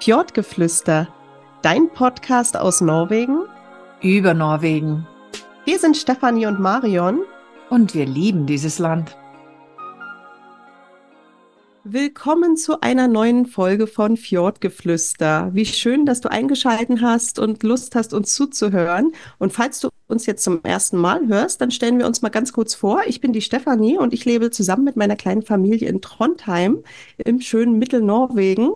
Fjordgeflüster, dein Podcast aus Norwegen. Über Norwegen. Wir sind Stefanie und Marion. Und wir lieben dieses Land. Willkommen zu einer neuen Folge von Fjordgeflüster. Wie schön, dass du eingeschalten hast und Lust hast, uns zuzuhören. Und falls du uns jetzt zum ersten Mal hörst, dann stellen wir uns mal ganz kurz vor. Ich bin die Stefanie und ich lebe zusammen mit meiner kleinen Familie in Trondheim im schönen Mittelnorwegen.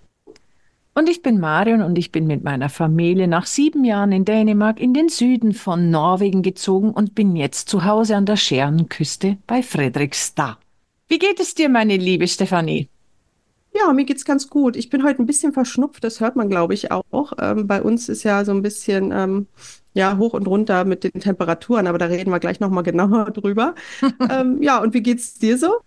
Und ich bin Marion und ich bin mit meiner Familie nach sieben Jahren in Dänemark in den Süden von Norwegen gezogen und bin jetzt zu Hause an der Scherenküste bei Fredrikstad. Wie geht es dir, meine liebe Stefanie? Ja, mir geht's ganz gut. Ich bin heute ein bisschen verschnupft, das hört man, glaube ich, auch. Ähm, bei uns ist ja so ein bisschen ähm, ja hoch und runter mit den Temperaturen, aber da reden wir gleich nochmal genauer drüber. ähm, ja, und wie geht's dir so?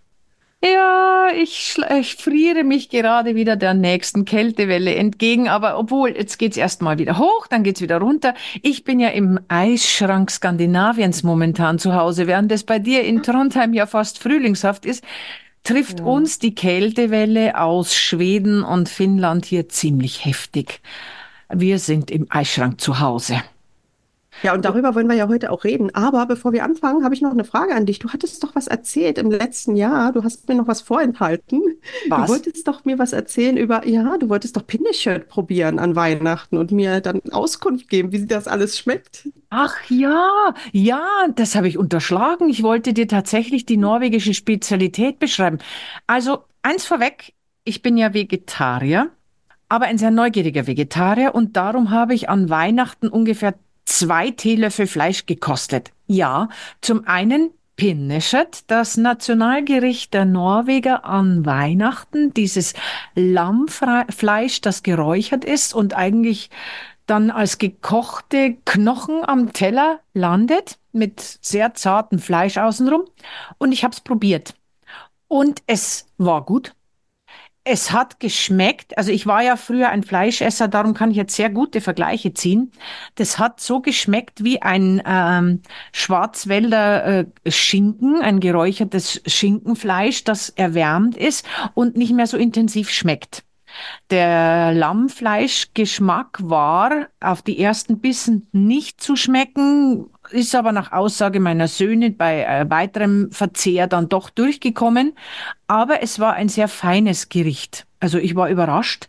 Ja, ich, ich friere mich gerade wieder der nächsten Kältewelle entgegen, aber obwohl, jetzt geht's erstmal wieder hoch, dann geht's wieder runter. Ich bin ja im Eisschrank Skandinaviens momentan zu Hause, während es bei dir in Trondheim ja fast frühlingshaft ist, trifft ja. uns die Kältewelle aus Schweden und Finnland hier ziemlich heftig. Wir sind im Eisschrank zu Hause. Ja, und darüber wollen wir ja heute auch reden. Aber bevor wir anfangen, habe ich noch eine Frage an dich. Du hattest doch was erzählt im letzten Jahr. Du hast mir noch was vorenthalten. Was? Du wolltest doch mir was erzählen über, ja, du wolltest doch Pinneshirt probieren an Weihnachten und mir dann Auskunft geben, wie das alles schmeckt. Ach ja, ja, das habe ich unterschlagen. Ich wollte dir tatsächlich die norwegische Spezialität beschreiben. Also eins vorweg, ich bin ja Vegetarier aber ein sehr neugieriger Vegetarier und darum habe ich an Weihnachten ungefähr zwei Teelöffel Fleisch gekostet. Ja, zum einen Pinneschet, das Nationalgericht der Norweger an Weihnachten, dieses Lammfleisch, das geräuchert ist und eigentlich dann als gekochte Knochen am Teller landet mit sehr zartem Fleisch außenrum. Und ich habe es probiert. Und es war gut. Es hat geschmeckt, also ich war ja früher ein Fleischesser, darum kann ich jetzt sehr gute Vergleiche ziehen. Das hat so geschmeckt wie ein ähm, Schwarzwälder äh, Schinken, ein geräuchertes Schinkenfleisch, das erwärmt ist und nicht mehr so intensiv schmeckt. Der Lammfleischgeschmack war auf die ersten Bissen nicht zu schmecken, ist aber nach Aussage meiner Söhne bei äh, weiterem Verzehr dann doch durchgekommen. Aber es war ein sehr feines Gericht. Also ich war überrascht.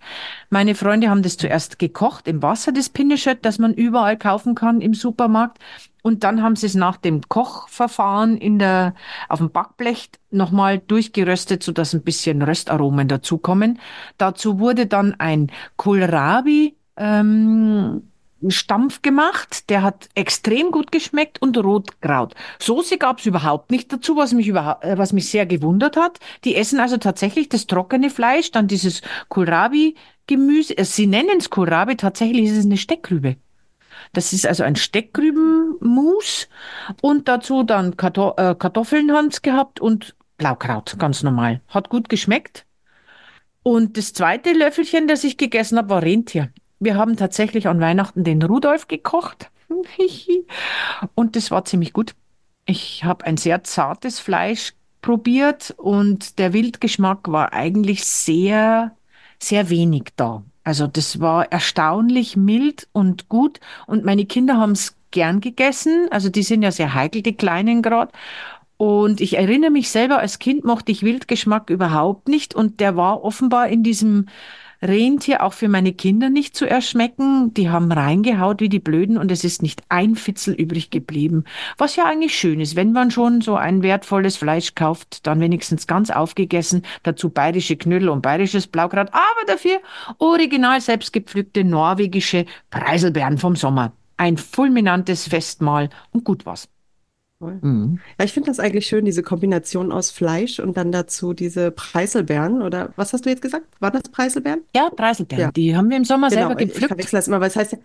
Meine Freunde haben das zuerst gekocht im Wasser, das Pinneschött, das man überall kaufen kann im Supermarkt. Und dann haben sie es nach dem Kochverfahren in der, auf dem Backblech nochmal durchgeröstet, sodass ein bisschen Röstaromen dazukommen. Dazu wurde dann ein Kohlrabi, ähm, Stampf gemacht, der hat extrem gut geschmeckt und Rotkraut. Soße gab's überhaupt nicht dazu, was mich überhaupt, äh, was mich sehr gewundert hat. Die essen also tatsächlich das trockene Fleisch, dann dieses Kohlrabi-Gemüse. Äh, sie nennen es Kohlrabi, tatsächlich ist es eine Steckrübe. Das ist also ein Steckrübenmus und dazu dann äh, Kartoffeln haben's gehabt und Blaukraut, ganz normal. Hat gut geschmeckt. Und das zweite Löffelchen, das ich gegessen habe, war Rentier. Wir haben tatsächlich an Weihnachten den Rudolf gekocht. und das war ziemlich gut. Ich habe ein sehr zartes Fleisch probiert und der Wildgeschmack war eigentlich sehr, sehr wenig da. Also das war erstaunlich mild und gut und meine Kinder haben es gern gegessen. Also die sind ja sehr heikel, die Kleinen gerade. Und ich erinnere mich selber, als Kind mochte ich Wildgeschmack überhaupt nicht und der war offenbar in diesem Rentier auch für meine Kinder nicht zu erschmecken. Die haben reingehaut wie die Blöden und es ist nicht ein Fitzel übrig geblieben. Was ja eigentlich schön ist, wenn man schon so ein wertvolles Fleisch kauft, dann wenigstens ganz aufgegessen, dazu bayerische Knödel und bayerisches Blaukraut, aber dafür original selbstgepflückte norwegische Preiselbeeren vom Sommer. Ein fulminantes Festmahl und gut was. Mhm. Ja, ich finde das eigentlich schön, diese Kombination aus Fleisch und dann dazu diese Preiselbeeren. Oder was hast du jetzt gesagt? War das Preiselbeeren? Ja, Preiselbeeren. Ja. Die haben wir im Sommer genau, selber gepflückt. Ich verwechsel das immer, weil es heißt ja,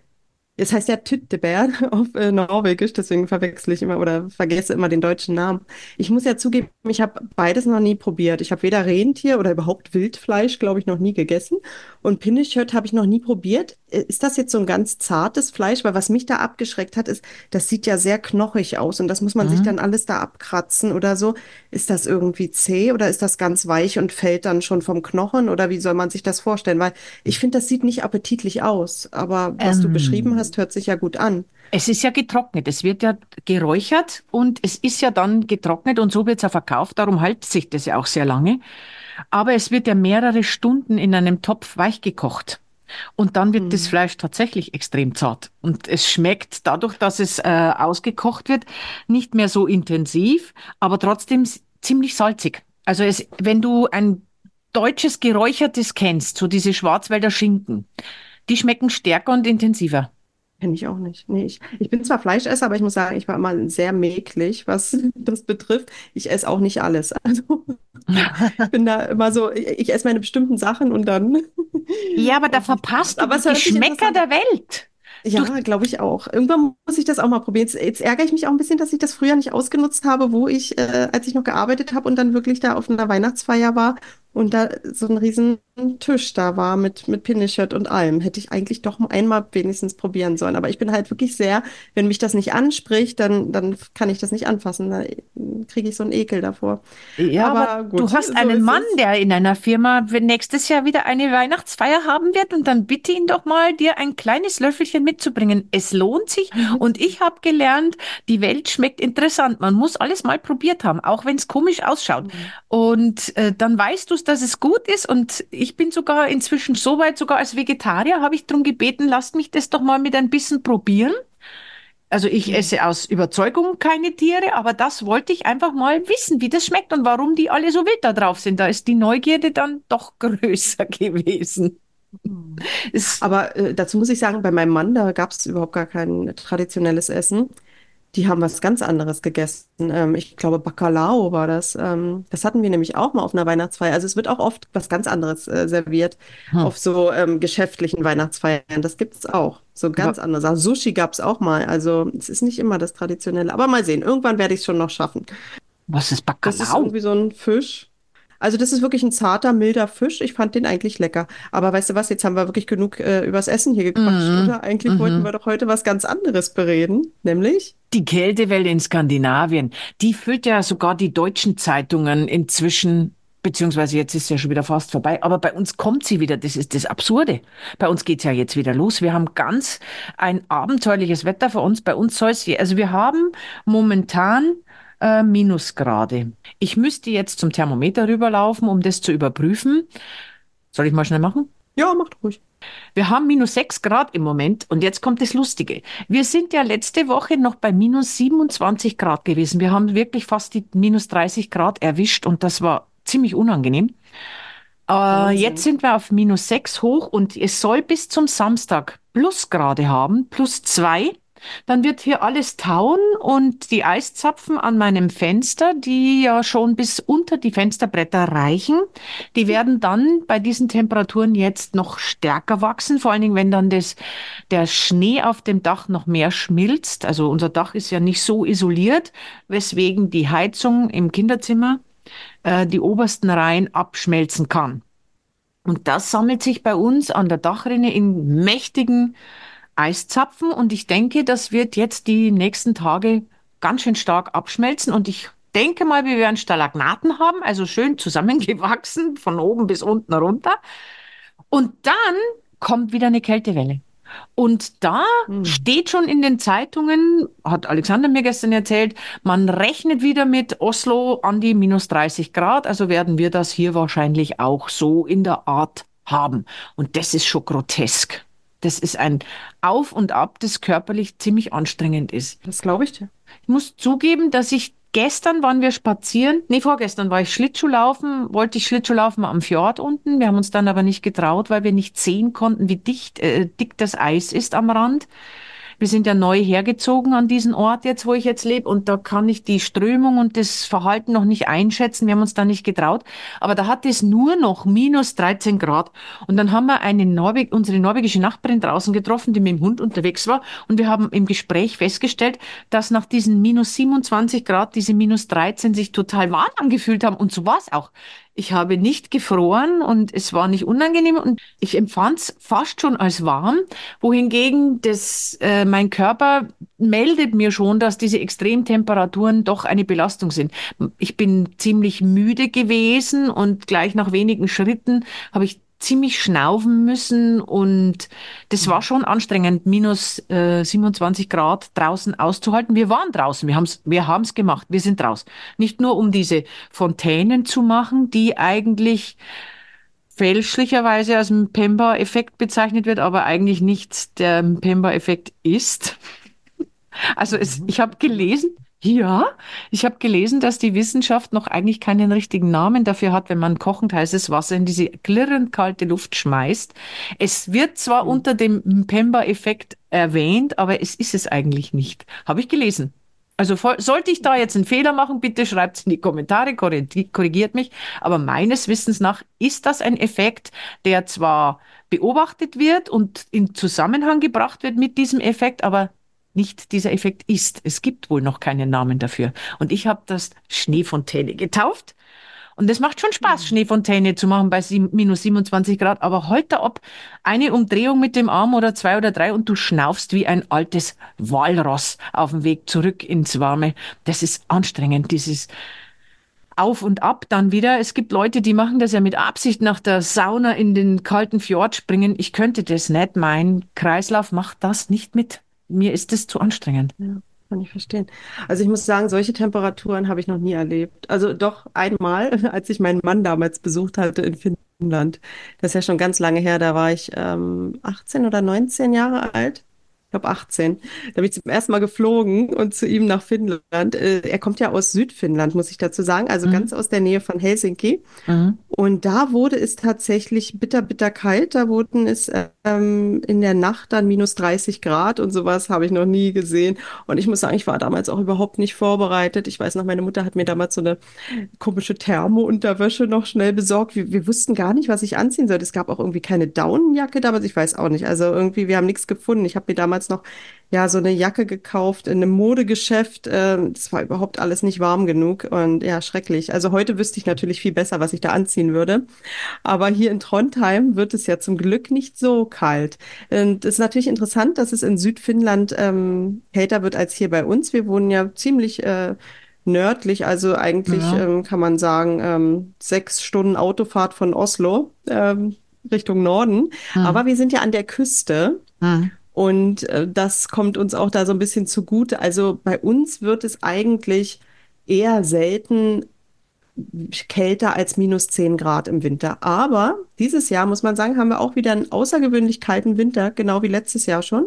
es heißt ja Tyttebär auf äh, Norwegisch, deswegen verwechsel ich immer oder vergesse immer den deutschen Namen. Ich muss ja zugeben, ich habe beides noch nie probiert. Ich habe weder Rentier oder überhaupt Wildfleisch, glaube ich, noch nie gegessen. Und Pinnekjøtt habe ich noch nie probiert. Äh, Ist das jetzt so ein ganz zartes Fleisch? Weil was mich da abgeschreckt hat, ist, das sieht ja sehr knochig aus und das muss man sich Mhm. dann alles da abkratzen oder so. Ist das irgendwie zäh oder ist das ganz weich und fällt dann schon vom Knochen oder wie soll man sich das vorstellen? Weil ich finde, das sieht nicht appetitlich aus, aber was du beschrieben Ähm, hast, hört sich ja gut an. Es ist ja getrocknet, es wird ja geräuchert und es ist ja dann getrocknet und so wird es ja verkauft, darum hält sich das ja auch sehr lange. Aber es wird ja mehrere Stunden in einem Topf weich gekocht. Und dann wird das Hm. Fleisch tatsächlich extrem zart. Und es schmeckt dadurch, dass es äh, ausgekocht wird, nicht mehr so intensiv, aber trotzdem ziemlich salzig. Also es, wenn du ein deutsches Geräuchertes kennst, so diese Schwarzwälder Schinken, die schmecken stärker und intensiver. Kenne ich auch nicht. Nee, ich, ich bin zwar Fleischesser, aber ich muss sagen, ich war immer sehr mäglich, was das betrifft. Ich esse auch nicht alles. Also ich bin da immer so, ich, ich esse meine bestimmten Sachen und dann Ja, aber da verpasst du Aber die Geschmäcker interessant der Welt. Ja, glaube ich auch. Irgendwann muss ich das auch mal probieren. Jetzt, jetzt ärgere ich mich auch ein bisschen, dass ich das früher nicht ausgenutzt habe, wo ich, äh, als ich noch gearbeitet habe und dann wirklich da auf einer Weihnachtsfeier war und da so ein riesen Tisch da war mit, mit Pinneschött und allem. Hätte ich eigentlich doch einmal wenigstens probieren sollen. Aber ich bin halt wirklich sehr, wenn mich das nicht anspricht, dann, dann kann ich das nicht anfassen. Da kriege ich so einen Ekel davor. ja, aber Aber du gut, hast so einen Mann, es. der in einer Firma nächstes Jahr wieder eine Weihnachtsfeier haben wird und dann bitte ihn doch mal, dir ein kleines Löffelchen mitzubringen. Es lohnt sich und ich habe gelernt, die Welt schmeckt interessant. Man muss alles mal probiert haben, auch wenn es komisch ausschaut. Und äh, dann weißt du, dass es gut ist und ich bin sogar inzwischen so weit, sogar als Vegetarier habe ich darum gebeten, lasst mich das doch mal mit ein bisschen probieren. Also ich Mhm. esse aus Überzeugung keine Tiere, aber das wollte ich einfach mal wissen, wie das schmeckt und warum die alle so wild da drauf sind. Da ist die Neugierde dann doch größer gewesen. Mhm. Aber äh, dazu muss ich sagen, bei meinem Mann, da gab es überhaupt gar kein traditionelles Essen. Die haben was ganz anderes gegessen. Ähm, ich glaube, Bacalao war das. Ähm, das hatten wir nämlich auch mal auf einer Weihnachtsfeier. Also es wird auch oft was ganz anderes äh, serviert hm. auf so ähm, geschäftlichen Weihnachtsfeiern. Das gibt es auch. So ganz Wa- andere Sachen. Sushi gab es auch mal. Also es ist nicht immer das Traditionelle. Aber mal sehen. Irgendwann werde ich es schon noch schaffen. Was ist Das ist Bacalao? irgendwie so ein Fisch. Also das ist wirklich ein zarter, milder Fisch. Ich fand den eigentlich lecker. Aber weißt du was, jetzt haben wir wirklich genug äh, übers Essen hier gequatscht, Mhm. oder? Eigentlich wollten Mhm. wir doch heute was ganz anderes bereden, nämlich Die Kältewelle in Skandinavien, die füllt ja sogar die deutschen Zeitungen inzwischen, beziehungsweise jetzt ist ja schon wieder fast vorbei, aber bei uns kommt sie wieder. Das ist das Absurde. Bei uns geht's ja jetzt wieder los. Wir haben ganz ein abenteuerliches Wetter für uns. Bei uns soll es, also wir haben momentan äh, Minusgrade. Ich müsste jetzt zum Thermometer rüberlaufen, um das zu überprüfen. Soll ich mal schnell machen? ja, macht ruhig. Wir haben minus 6 Grad im Moment und jetzt kommt das Lustige. Wir sind ja letzte Woche noch bei minus 27 Grad gewesen. Wir haben wirklich fast die minus 30 Grad erwischt und das war ziemlich unangenehm. Äh, jetzt sind wir auf minus 6 hoch und es soll bis zum Samstag Plusgrade haben, plus 2. Dann wird hier alles tauen und die Eiszapfen an meinem Fenster, die ja schon bis unter die Fensterbretter reichen, die werden dann bei diesen Temperaturen jetzt noch stärker wachsen, vor allen Dingen, wenn dann das, der Schnee auf dem Dach noch mehr schmilzt. Also unser Dach ist ja nicht so isoliert, weswegen die Heizung im Kinderzimmer äh, die obersten Reihen abschmelzen kann. Und das sammelt sich bei uns an der Dachrinne in mächtigen Eiszapfen und ich denke, das wird jetzt die nächsten Tage ganz schön stark abschmelzen und ich denke mal, wir werden Stalagnaten haben, also schön zusammengewachsen von oben bis unten runter. Und dann kommt wieder eine Kältewelle. Und da Hm. steht schon in den Zeitungen, hat Alexander mir gestern erzählt, man rechnet wieder mit Oslo an die minus 30 Grad, also werden wir das hier wahrscheinlich auch so in der Art haben. Und das ist schon grotesk. Das ist ein Auf und Ab, das körperlich ziemlich anstrengend ist. Das glaube ich dir. Ich muss zugeben, dass ich gestern waren wir spazieren, nee, vorgestern war ich Schlittschuhlaufen, wollte ich Schlittschuhlaufen am Fjord unten. Wir haben uns dann aber nicht getraut, weil wir nicht sehen konnten, wie dicht, äh, dick das Eis ist am Rand. Wir sind ja neu hergezogen an diesen Ort jetzt, wo ich jetzt lebe, und da kann ich die Strömung und das Verhalten noch nicht einschätzen. Wir haben uns da nicht getraut. Aber da hat es nur noch minus 13 Grad. Und dann haben wir eine Norweg unsere norwegische Nachbarin draußen getroffen, die mit dem Hund unterwegs war. Und wir haben im Gespräch festgestellt, dass nach diesen minus 27 Grad diese minus 13 sich total warm angefühlt haben. Und so war es auch. Ich habe nicht gefroren und es war nicht unangenehm und ich empfand es fast schon als warm, wohingegen das, äh, mein Körper meldet mir schon, dass diese Extremtemperaturen doch eine Belastung sind. Ich bin ziemlich müde gewesen und gleich nach wenigen Schritten habe ich ziemlich schnaufen müssen und das war schon anstrengend, minus äh, 27 Grad draußen auszuhalten. Wir waren draußen, wir haben's, wir haben's gemacht, wir sind draußen. Nicht nur um diese Fontänen zu machen, die eigentlich fälschlicherweise als Pemba-Effekt bezeichnet wird, aber eigentlich nicht der Pemba-Effekt ist. Also es, ich habe gelesen, ja, ich habe gelesen, dass die Wissenschaft noch eigentlich keinen richtigen Namen dafür hat, wenn man kochend heißes Wasser in diese klirrend kalte Luft schmeißt. Es wird zwar mhm. unter dem Pemba-Effekt erwähnt, aber es ist es eigentlich nicht. Habe ich gelesen. Also sollte ich da jetzt einen Fehler machen, bitte schreibt es in die Kommentare, korrigiert mich. Aber meines Wissens nach ist das ein Effekt, der zwar beobachtet wird und in Zusammenhang gebracht wird mit diesem Effekt, aber nicht dieser Effekt ist. Es gibt wohl noch keinen Namen dafür. Und ich habe das Schneefontäne getauft. Und es macht schon Spaß, mhm. Schneefontäne zu machen bei minus 27 Grad. Aber heute ab eine Umdrehung mit dem Arm oder zwei oder drei und du schnaufst wie ein altes Walross auf dem Weg zurück ins Warme. Das ist anstrengend, dieses auf und ab dann wieder. Es gibt Leute, die machen das ja mit Absicht nach der Sauna in den kalten Fjord springen. Ich könnte das nicht. Mein Kreislauf macht das nicht mit mir ist das zu anstrengend. Ja, kann ich verstehen. Also ich muss sagen, solche Temperaturen habe ich noch nie erlebt. Also doch einmal, als ich meinen Mann damals besucht hatte in Finnland. Das ist ja schon ganz lange her, da war ich ähm, 18 oder 19 Jahre alt glaube 18. Da bin ich zum ersten Mal geflogen und zu ihm nach Finnland. Äh, er kommt ja aus Südfinnland, muss ich dazu sagen, also mhm. ganz aus der Nähe von Helsinki. Mhm. Und da wurde es tatsächlich bitter, bitter kalt. Da wurden es ähm, in der Nacht dann minus 30 Grad und sowas habe ich noch nie gesehen. Und ich muss sagen, ich war damals auch überhaupt nicht vorbereitet. Ich weiß noch, meine Mutter hat mir damals so eine komische Thermo-Unterwäsche noch schnell besorgt. Wir, wir wussten gar nicht, was ich anziehen sollte. Es gab auch irgendwie keine Daunenjacke damals. Ich weiß auch nicht. Also irgendwie, wir haben nichts gefunden. Ich habe mir damals damals noch ja so eine Jacke gekauft in einem Modegeschäft. Äh, das war überhaupt alles nicht warm genug und ja, schrecklich. Also heute wüsste ich natürlich viel besser, was ich da anziehen würde. Aber hier in Trondheim wird es ja zum Glück nicht so kalt. Und es ist natürlich interessant, dass es in Südfinnland ähm, kälter wird als hier bei uns. Wir wohnen ja ziemlich äh, nördlich, also eigentlich ja. ähm, kann man sagen, ähm, sechs Stunden Autofahrt von Oslo ähm, Richtung Norden. Mhm. Aber wir sind ja an der Küste. Mhm. Und äh, das kommt uns auch da so ein bisschen zugute. Also bei uns wird es eigentlich eher selten kälter als minus 10 Grad im Winter. Aber dieses Jahr, muss man sagen, haben wir auch wieder einen außergewöhnlich kalten Winter, genau wie letztes Jahr schon.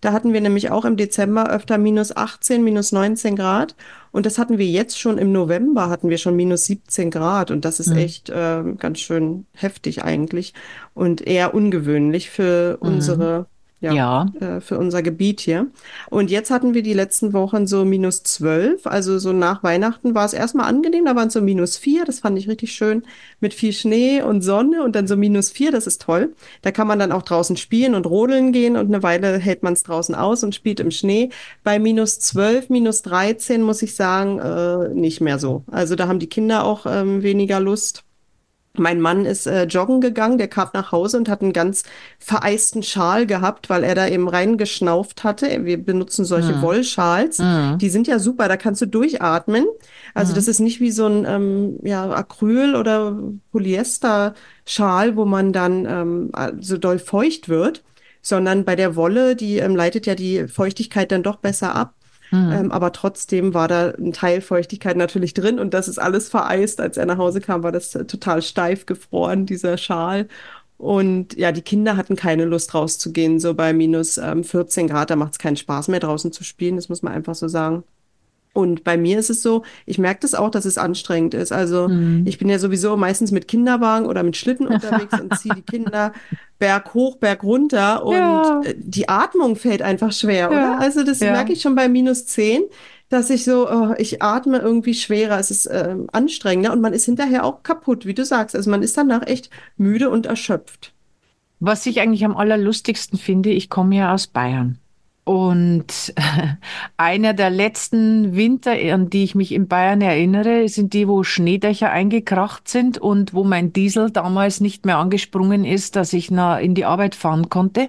Da hatten wir nämlich auch im Dezember öfter minus 18, minus 19 Grad. Und das hatten wir jetzt schon im November, hatten wir schon minus 17 Grad. Und das ist mhm. echt äh, ganz schön heftig eigentlich und eher ungewöhnlich für mhm. unsere ja, ja. Äh, für unser Gebiet hier. Und jetzt hatten wir die letzten Wochen so minus zwölf. Also so nach Weihnachten war es erstmal angenehm, da waren es so minus vier. Das fand ich richtig schön mit viel Schnee und Sonne und dann so minus vier. Das ist toll. Da kann man dann auch draußen spielen und rodeln gehen und eine Weile hält man es draußen aus und spielt im Schnee. Bei minus zwölf, minus dreizehn muss ich sagen, äh, nicht mehr so. Also da haben die Kinder auch ähm, weniger Lust. Mein Mann ist äh, joggen gegangen, der kam nach Hause und hat einen ganz vereisten Schal gehabt, weil er da eben reingeschnauft hatte. Wir benutzen solche mhm. Wollschals. Mhm. Die sind ja super, da kannst du durchatmen. Also mhm. das ist nicht wie so ein ähm, ja, Acryl- oder Polyester-Schal, wo man dann ähm, so doll feucht wird, sondern bei der Wolle, die ähm, leitet ja die Feuchtigkeit dann doch besser ab. Mhm. Ähm, aber trotzdem war da ein Teil Feuchtigkeit natürlich drin und das ist alles vereist. Als er nach Hause kam, war das äh, total steif gefroren, dieser Schal. Und ja, die Kinder hatten keine Lust rauszugehen, so bei minus ähm, 14 Grad. Da macht es keinen Spaß mehr draußen zu spielen, das muss man einfach so sagen. Und bei mir ist es so, ich merke das auch, dass es anstrengend ist. Also mhm. ich bin ja sowieso meistens mit Kinderwagen oder mit Schlitten unterwegs und ziehe die Kinder Berg hoch, Berg runter und ja. Äh, die Atmung fällt einfach schwer, ja. oder? Also das ja. merke ich schon bei minus zehn, dass ich so, oh, ich atme irgendwie schwerer, es ist äh, anstrengender und man ist hinterher auch kaputt, wie du sagst. Also man ist danach echt müde und erschöpft. Was ich eigentlich am allerlustigsten finde, ich komme ja aus Bayern. Und einer der letzten Winter, an die ich mich in Bayern erinnere, sind die, wo Schneedächer eingekracht sind und wo mein Diesel damals nicht mehr angesprungen ist, dass ich na, in die Arbeit fahren konnte.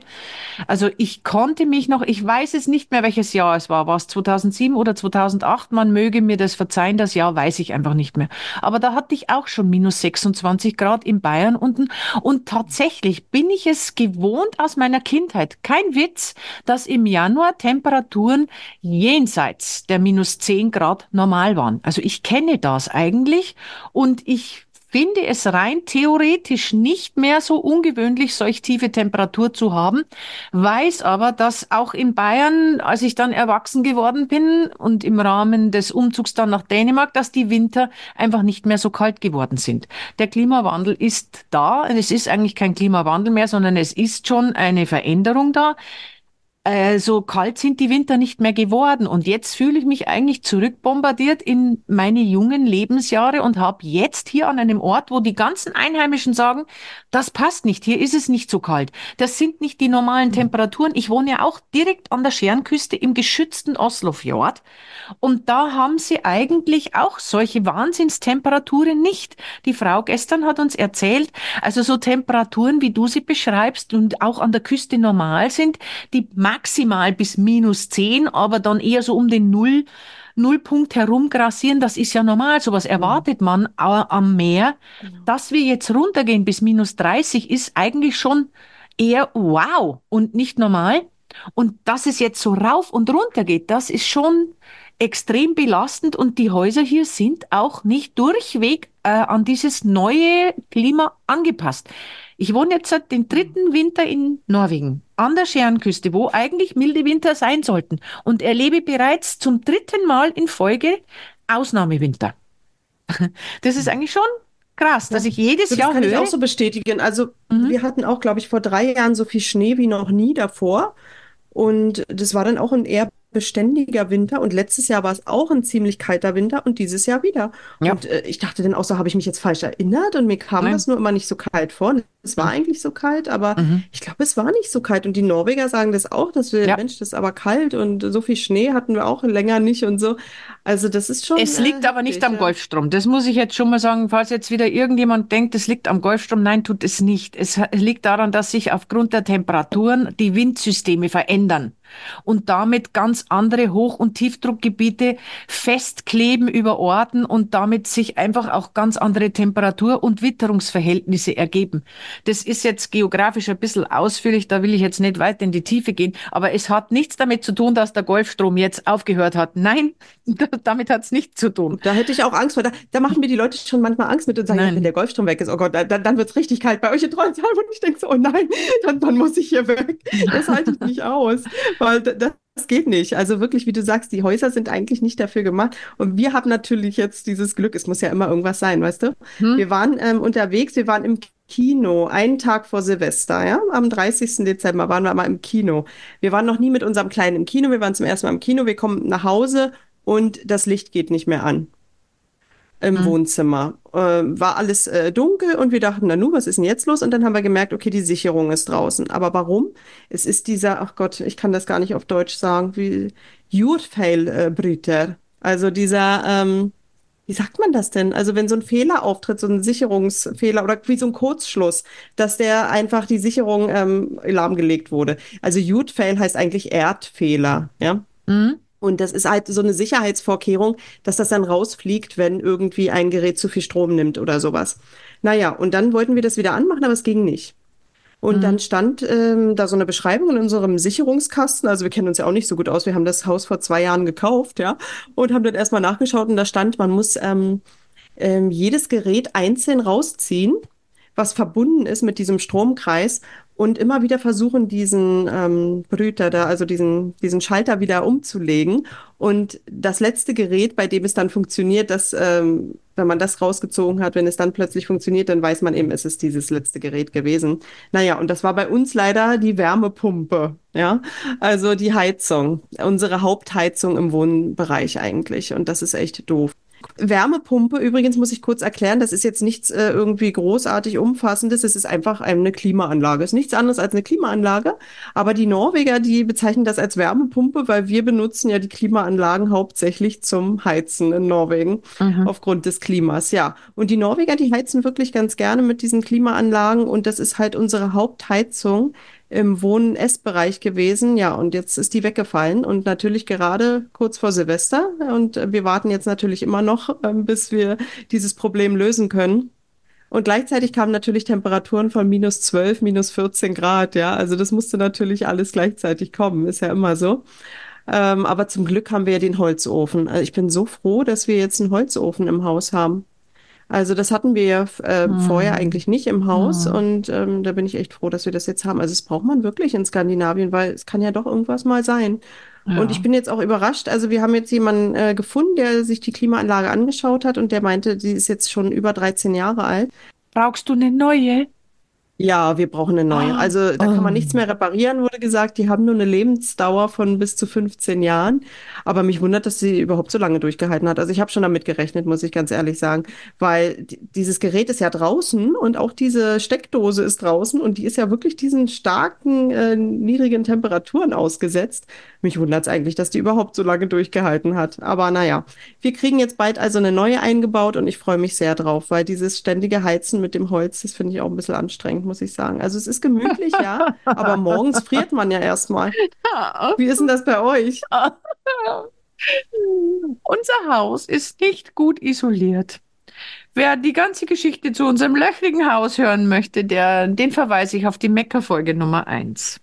Also ich konnte mich noch, ich weiß es nicht mehr, welches Jahr es war. War es 2007 oder 2008? Man möge mir das verzeihen, das Jahr weiß ich einfach nicht mehr. Aber da hatte ich auch schon minus 26 Grad in Bayern unten. Und tatsächlich bin ich es gewohnt aus meiner Kindheit. Kein Witz, dass im Januar Temperaturen jenseits der minus 10 Grad normal waren. Also ich kenne das eigentlich und ich finde es rein theoretisch nicht mehr so ungewöhnlich, solch tiefe Temperatur zu haben, weiß aber, dass auch in Bayern, als ich dann erwachsen geworden bin und im Rahmen des Umzugs dann nach Dänemark, dass die Winter einfach nicht mehr so kalt geworden sind. Der Klimawandel ist da. Es ist eigentlich kein Klimawandel mehr, sondern es ist schon eine Veränderung da äh, so kalt sind die Winter nicht mehr geworden. Und jetzt fühle ich mich eigentlich zurückbombardiert in meine jungen Lebensjahre und habe jetzt hier an einem Ort, wo die ganzen Einheimischen sagen, das passt nicht, hier ist es nicht so kalt. Das sind nicht die normalen mhm. Temperaturen. Ich wohne ja auch direkt an der Scherenküste im geschützten Oslofjord. Und da haben sie eigentlich auch solche Wahnsinnstemperaturen nicht. Die Frau gestern hat uns erzählt, also so Temperaturen, wie du sie beschreibst und auch an der Küste normal sind, die maximal bis minus 10, aber dann eher so um den Null, Nullpunkt herum grassieren, das ist ja normal. Sowas mhm. erwartet man am Meer. Genau. Dass wir jetzt runtergehen bis minus 30 ist eigentlich schon eher wow und nicht normal. Und dass es jetzt so rauf und runter geht, das ist schon extrem belastend und die Häuser hier sind auch nicht durchweg äh, an dieses neue Klima angepasst. Ich wohne jetzt seit dem dritten Winter in Norwegen, an der Scherenküste, wo eigentlich milde Winter sein sollten und erlebe bereits zum dritten Mal in Folge Ausnahmewinter. Das ist eigentlich schon krass, dass ich jedes das Jahr kann höre. ich auch so bestätigen. Also mhm. wir hatten auch, glaube ich, vor drei Jahren so viel Schnee wie noch nie davor. Und das war dann auch ein eher beständiger Winter und letztes Jahr war es auch ein ziemlich kalter Winter und dieses Jahr wieder. Ja. Und äh, ich dachte dann auch so, habe ich mich jetzt falsch erinnert und mir kam Nein. das nur immer nicht so kalt vor. Es war mhm. eigentlich so kalt, aber mhm. ich glaube, es war nicht so kalt. Und die Norweger sagen das auch, dass wir, ja. Mensch, das ist aber kalt und so viel Schnee hatten wir auch länger nicht und so. Also das ist schon. Es liegt äh, aber nicht am Golfstrom. Das muss ich jetzt schon mal sagen, falls jetzt wieder irgendjemand denkt, es liegt am Golfstrom. Nein, tut es nicht. Es liegt daran, dass sich aufgrund der Temperaturen die Windsysteme verändern und damit ganz andere Hoch- und Tiefdruckgebiete festkleben über Orten und damit sich einfach auch ganz andere Temperatur- und Witterungsverhältnisse ergeben. Das ist jetzt geografisch ein bisschen ausführlich, da will ich jetzt nicht weiter in die Tiefe gehen, aber es hat nichts damit zu tun, dass der Golfstrom jetzt aufgehört hat. Nein, damit hat es nichts zu tun. Da hätte ich auch Angst vor. Da, da machen mir die Leute schon manchmal Angst mit und sagen, ja, wenn der Golfstrom weg ist, oh Gott, dann, dann wird es richtig kalt bei euch in Trollensalm. Und ich denke so, oh nein, dann, dann muss ich hier weg. Das halte ich nicht aus. Weil das geht nicht. Also wirklich, wie du sagst, die Häuser sind eigentlich nicht dafür gemacht. Und wir haben natürlich jetzt dieses Glück, es muss ja immer irgendwas sein, weißt du? Hm. Wir waren ähm, unterwegs, wir waren im Kino, einen Tag vor Silvester, ja, am 30. Dezember waren wir mal im Kino. Wir waren noch nie mit unserem Kleinen im Kino, wir waren zum ersten Mal im Kino, wir kommen nach Hause und das Licht geht nicht mehr an im mhm. Wohnzimmer. Äh, war alles äh, dunkel und wir dachten, na nu, was ist denn jetzt los? Und dann haben wir gemerkt, okay, die Sicherung ist draußen. Aber warum? Es ist dieser, ach Gott, ich kann das gar nicht auf Deutsch sagen, wie Jurfail-Brüter. Also dieser, ähm, wie sagt man das denn? Also wenn so ein Fehler auftritt, so ein Sicherungsfehler oder wie so ein Kurzschluss, dass der einfach die Sicherung ähm, lahmgelegt wurde. Also Jute-Fail heißt eigentlich Erdfehler, ja. Mhm. Und das ist halt so eine Sicherheitsvorkehrung, dass das dann rausfliegt, wenn irgendwie ein Gerät zu viel Strom nimmt oder sowas. Naja, und dann wollten wir das wieder anmachen, aber es ging nicht. Und mhm. dann stand ähm, da so eine Beschreibung in unserem Sicherungskasten. Also wir kennen uns ja auch nicht so gut aus. Wir haben das Haus vor zwei Jahren gekauft, ja, und haben dann erstmal nachgeschaut und da stand, man muss ähm, ähm, jedes Gerät einzeln rausziehen, was verbunden ist mit diesem Stromkreis und immer wieder versuchen, diesen ähm, Brüter da, also diesen, diesen Schalter wieder umzulegen. Und das letzte Gerät, bei dem es dann funktioniert, dass, ähm, wenn man das rausgezogen hat, wenn es dann plötzlich funktioniert, dann weiß man eben, es ist dieses letzte Gerät gewesen. Naja, und das war bei uns leider die Wärmepumpe, ja, also die Heizung, unsere Hauptheizung im Wohnbereich eigentlich. Und das ist echt doof. Wärmepumpe übrigens muss ich kurz erklären, das ist jetzt nichts äh, irgendwie großartig umfassendes, es ist einfach eine Klimaanlage. Es ist nichts anderes als eine Klimaanlage, aber die Norweger, die bezeichnen das als Wärmepumpe, weil wir benutzen ja die Klimaanlagen hauptsächlich zum Heizen in Norwegen Mhm. aufgrund des Klimas, ja. Und die Norweger, die heizen wirklich ganz gerne mit diesen Klimaanlagen und das ist halt unsere Hauptheizung im Wohn-Essbereich gewesen. Ja, und jetzt ist die weggefallen und natürlich gerade kurz vor Silvester. Und äh, wir warten jetzt natürlich immer noch, ähm, bis wir dieses Problem lösen können. Und gleichzeitig kamen natürlich Temperaturen von minus 12, minus 14 Grad. Ja, also das musste natürlich alles gleichzeitig kommen. Ist ja immer so. Ähm, aber zum Glück haben wir ja den Holzofen. Also ich bin so froh, dass wir jetzt einen Holzofen im Haus haben. Also das hatten wir ja äh, vorher Mhm. eigentlich nicht im Haus Mhm. und ähm, da bin ich echt froh, dass wir das jetzt haben. Also das braucht man wirklich in Skandinavien, weil es kann ja doch irgendwas mal sein. Und ich Ja. bin jetzt auch überrascht. Also wir haben jetzt jemanden äh, gefunden, der sich die Klimaanlage angeschaut hat und der meinte, die ist jetzt schon über 13 Jahre alt. Brauchst du eine neue? Ja, wir brauchen eine neue. Ah, Also da kann man nichts oh. mehr reparieren, wurde gesagt. Die haben nur eine Lebensdauer von bis zu 15 Jahren. Aber mich wundert, dass sie überhaupt so lange durchgehalten hat. Also ich habe schon damit gerechnet, muss ich ganz ehrlich sagen. Weil di- dieses Gerät ist ja draußen und auch diese Steckdose ist draußen und die ist ja wirklich diesen starken, äh, niedrigen Temperaturen ausgesetzt. Mich wundert es eigentlich, dass die überhaupt so lange durchgehalten hat. Aber naja, wir kriegen jetzt bald also eine neue eingebaut und ich freue mich sehr drauf, weil dieses ständige Heizen mit dem Holz, das finde ich auch ein bisschen anstrengend, muss ich sagen. Also es ist gemütlich, ja, aber morgens friert man ja erstmal. Wie ist denn das bei euch? Unser Haus ist nicht gut isoliert. Wer die ganze Geschichte zu unserem löchrigen Haus hören möchte, der, den verweise ich auf die Meckerfolge Nummer eins.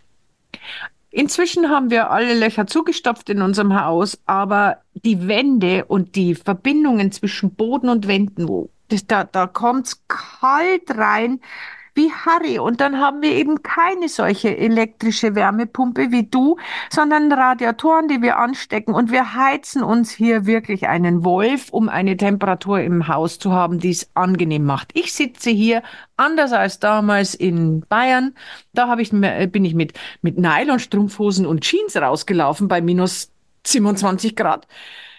Inzwischen haben wir alle Löcher zugestopft in unserem Haus, aber die Wände und die Verbindungen zwischen Boden und Wänden, wo das, da, da kommt's kalt rein wie Harry. Und dann haben wir eben keine solche elektrische Wärmepumpe wie du, sondern Radiatoren, die wir anstecken. Und wir heizen uns hier wirklich einen Wolf, um eine Temperatur im Haus zu haben, die es angenehm macht. Ich sitze hier anders als damals in Bayern. Da habe ich, mir- bin ich mit, mit Nylonstrumpfhosen und Jeans rausgelaufen bei minus 27 Grad.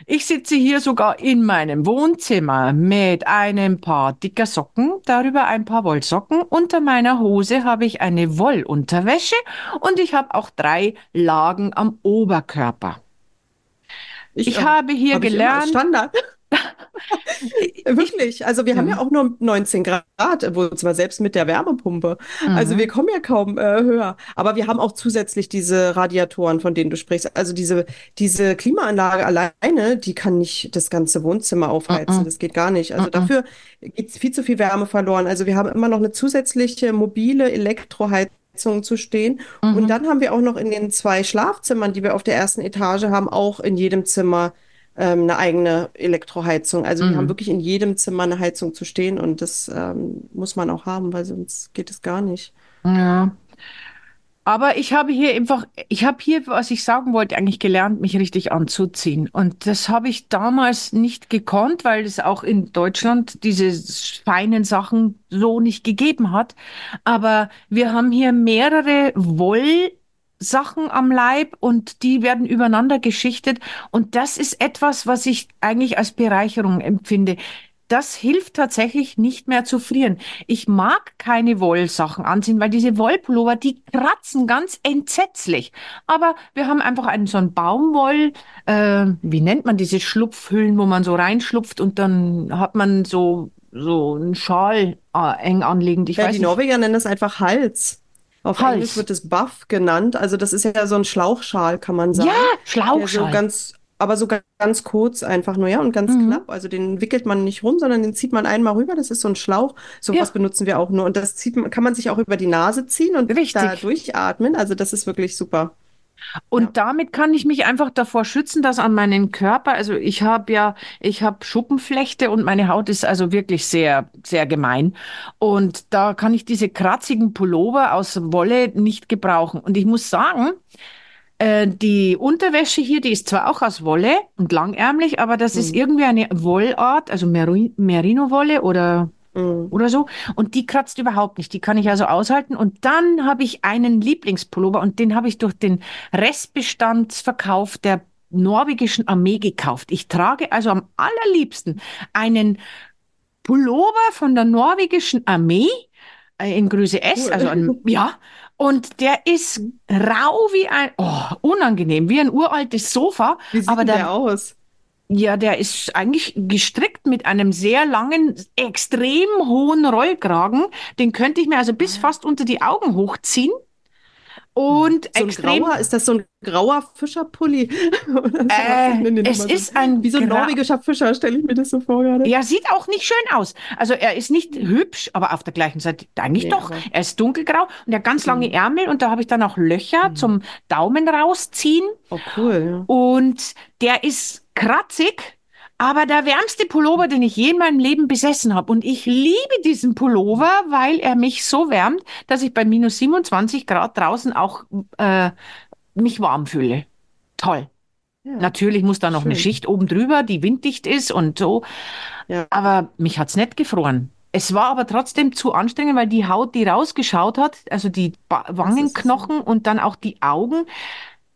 Ich sitze hier sogar in meinem Wohnzimmer mit einem paar dicker Socken, darüber ein paar Wollsocken. Unter meiner Hose habe ich eine Wollunterwäsche und ich habe auch drei Lagen am Oberkörper. Ich äh, habe hier hab ich gelernt, Standard. Wirklich. Also wir haben ja Ja. auch nur 19 Grad, wo zwar selbst mit der Wärmepumpe. Also wir Mhm. kommen ja kaum äh, höher. Aber wir haben auch zusätzlich diese Radiatoren, von denen du sprichst. Also diese, diese Klimaanlage alleine, die kann nicht das ganze Wohnzimmer aufheizen. Mhm. Das geht gar nicht. Also Mhm. dafür geht viel zu viel Wärme verloren. Also wir haben immer noch eine zusätzliche mobile Elektroheizung zu stehen. Und Mhm. dann haben wir auch noch in den zwei Schlafzimmern, die wir auf der ersten Etage haben, auch in jedem Zimmer ähm, eine eigene Elektroheizung. Also wir haben Mhm. wirklich in jedem Zimmer eine Heizung zu stehen und das ähm, muss man auch haben, weil sonst geht es gar nicht. Ja. Aber ich habe hier einfach, ich habe hier, was ich sagen wollte, eigentlich gelernt, mich richtig anzuziehen. Und das habe ich damals nicht gekonnt, weil es auch in Deutschland diese feinen Sachen so nicht gegeben hat. Aber wir haben hier mehrere Wollsachen am Leib und die werden übereinander geschichtet. Und das ist etwas, was ich eigentlich als Bereicherung empfinde. Das hilft tatsächlich nicht mehr zu frieren. Ich mag keine Wollsachen anziehen, weil diese Wollpullover, die kratzen ganz entsetzlich. Aber wir haben einfach einen so einen Baumwoll, äh, wie nennt man diese Schlupfhüllen, wo man so reinschlupft und dann hat man so so einen Schal äh, eng anliegend. Ich Ja, weiß die nicht. Norweger nennen das einfach Hals. Auf Hals. Englisch wird es Buff genannt. Also das ist ja so ein Schlauchschal, kann man sagen. Ja, Der so Schlauchschal. ganz, aber so ganz kurz einfach nur, ja, und ganz Mhm. knapp. Also den wickelt man nicht rum, sondern den zieht man einmal rüber. Das ist so ein Schlauch. Sowas Ja. benutzen wir auch nur. Und das zieht, man- kann man sich auch über die Nase ziehen und Richtig. da durchatmen. Also das ist wirklich super. Und Ja. damit kann ich mich einfach davor schützen, dass an meinen Körper, also ich habe ja, ich habe Schuppenflechte und meine Haut ist also wirklich sehr, sehr gemein. Und da kann ich diese kratzigen Pullover aus Wolle nicht gebrauchen. Und ich muss sagen, äh, die Unterwäsche hier, die ist zwar auch aus Wolle und langärmlich, aber das ist Mhm. irgendwie eine Wollart, also Meri- Merino-Wolle oder Mhm. oder so. Und die kratzt überhaupt nicht. Die kann ich also aushalten. Und dann habe ich einen Lieblingspullover und den habe ich durch den Restbestandsverkauf der norwegischen Armee gekauft. Ich trage also am allerliebsten einen Pullover von der norwegischen Armee äh, in Größe S, also ein, ja, und der ist rau wie ein, oh, unangenehm, wie ein uraltes Sofa, Wie sieht aber der der, aus? Ja, der ist eigentlich gestrickt mit einem sehr langen, extrem hohen Rollkragen. Den könnte ich mir also bis fast unter die Augen hochziehen und So ein extrem, grauer, ist das so ein grauer Fischerpulli? Äh, es so- ist ein Wie so ein norwegischer Fischer, stelle ich mir das so vor gerade. Ja, sieht auch nicht schön aus. Also er ist nicht hübsch, aber auf der gleichen Seite eigentlich Nee, doch. aber- Er ist dunkelgrau und er hat ganz lange Ärmel und da habe ich dann auch Löcher zum Daumen rausziehen Oh, cool. und der ist kratzig, aber der wärmste Pullover, den ich je in meinem Leben besessen habe. Und ich liebe diesen Pullover, weil er mich so wärmt, dass ich bei minus 27 Grad draußen auch äh, mich warm fühle. Toll. Ja. Natürlich muss da noch eine Schön. Schicht oben drüber, die winddicht ist und so. Ja. Aber mich hat's nicht gefroren. Es war aber trotzdem zu anstrengend, weil die Haut, die rausgeschaut hat, also die ba Wangenknochen und dann auch die Augen,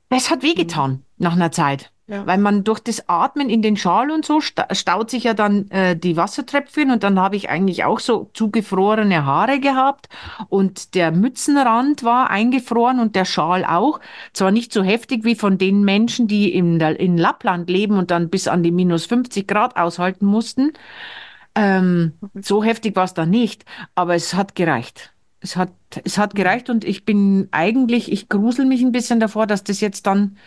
das hat wehgetan nach einer Zeit. Ja. Weil man durch das Atmen in den Schal und so sta staut sich ja dann äh, die Wassertröpfchen und dann habe ich eigentlich auch so zugefrorene Haare gehabt und der Mützenrand war eingefroren und der Schal auch. Zwar nicht so heftig wie von den Menschen, die in, der, in Lappland leben und dann bis an die minus 50 Grad aushalten mussten. Ähm, so heftig war es dann nicht, aber es hat gereicht. Es hat, es hat gereicht und ich bin eigentlich, ich grusel mich ein bisschen davor, dass das jetzt dann,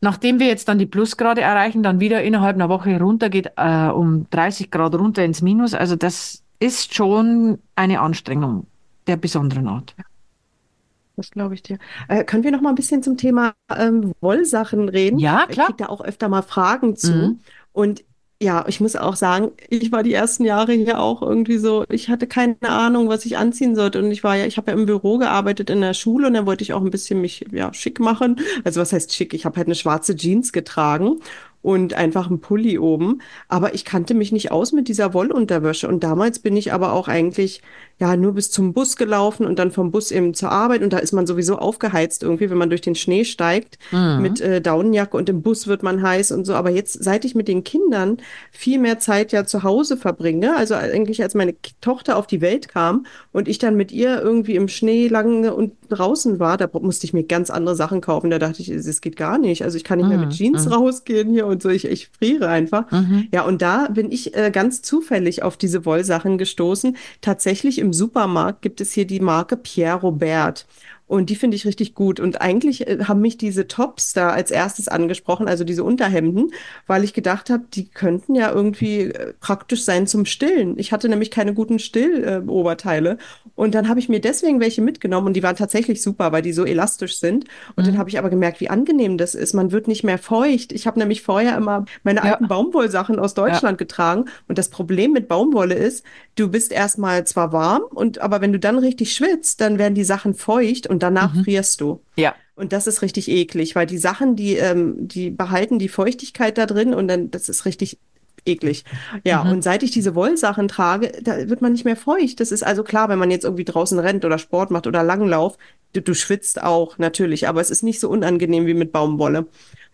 nachdem wir jetzt dann die Plusgrade erreichen, dann wieder innerhalb einer Woche runtergeht, äh, um 30 Grad runter ins Minus. Also das ist schon eine Anstrengung der besonderen Art. Das glaube ich dir. Äh, können wir noch mal ein bisschen zum Thema ähm, Wollsachen reden? Ja, Ich klar. kriege da auch öfter mal Fragen zu. Mhm. Und ja, ich muss auch sagen, ich war die ersten Jahre hier auch irgendwie so, ich hatte keine Ahnung, was ich anziehen sollte. Und ich war ja, ich habe ja im Büro gearbeitet in der Schule und dann wollte ich auch ein bisschen mich ja schick machen. Also was heißt schick? Ich habe halt eine schwarze Jeans getragen und einfach einen Pulli oben. Aber ich kannte mich nicht aus mit dieser Wollunterwäsche. Und damals bin ich aber auch eigentlich ja nur bis zum Bus gelaufen und dann vom Bus eben zur Arbeit. Und da ist man sowieso aufgeheizt irgendwie, wenn man durch den Schnee steigt Mhm. mit äh, Daunenjacke und im Bus wird man heiß und so. Aber jetzt, seit ich mit den Kindern viel mehr Zeit ja zu Hause verbringe, also eigentlich als meine Tochter auf die Welt kam und ich dann mit ihr irgendwie im Schnee lange und draußen war, da musste ich mir ganz andere Sachen kaufen. Da dachte ich, das geht gar nicht. Also ich kann nicht mehr mit Mhm, Jeans mhm. rausgehen hier und so. Ich, ich friere einfach. Mhm. Ja, und da bin ich äh, ganz zufällig auf diese Wollsachen gestoßen. Tatsächlich im Supermarkt gibt es hier die Marke Pierre Robert. Und die finde ich richtig gut. Und eigentlich äh, haben mich diese Tops da als erstes angesprochen, also diese Unterhemden, weil ich gedacht habe, die könnten ja irgendwie äh, praktisch sein zum Stillen. Ich hatte nämlich keine guten Still-Oberteile. Und dann habe ich mir deswegen welche mitgenommen und die waren tatsächlich super, weil die so elastisch sind. Und dann habe ich aber gemerkt, wie angenehm das ist. Man wird nicht mehr feucht. Ich habe nämlich vorher immer meine Ja. alten Baumwollsachen aus Deutschland getragen. Und das Problem mit Baumwolle ist, du bist erstmal zwar warm und aber wenn du dann richtig schwitzt, dann werden die Sachen feucht und danach frierst du. Ja. Und das ist richtig eklig, weil die Sachen, die, ähm, die behalten die Feuchtigkeit da drin und dann, das ist richtig eklig. Ja, und seit ich diese Wollsachen trage, da wird man nicht mehr feucht. Das ist also klar, wenn man jetzt irgendwie draußen rennt oder Sport macht oder Langlauf, du, du schwitzt auch natürlich, aber es ist nicht so unangenehm wie mit Baumwolle.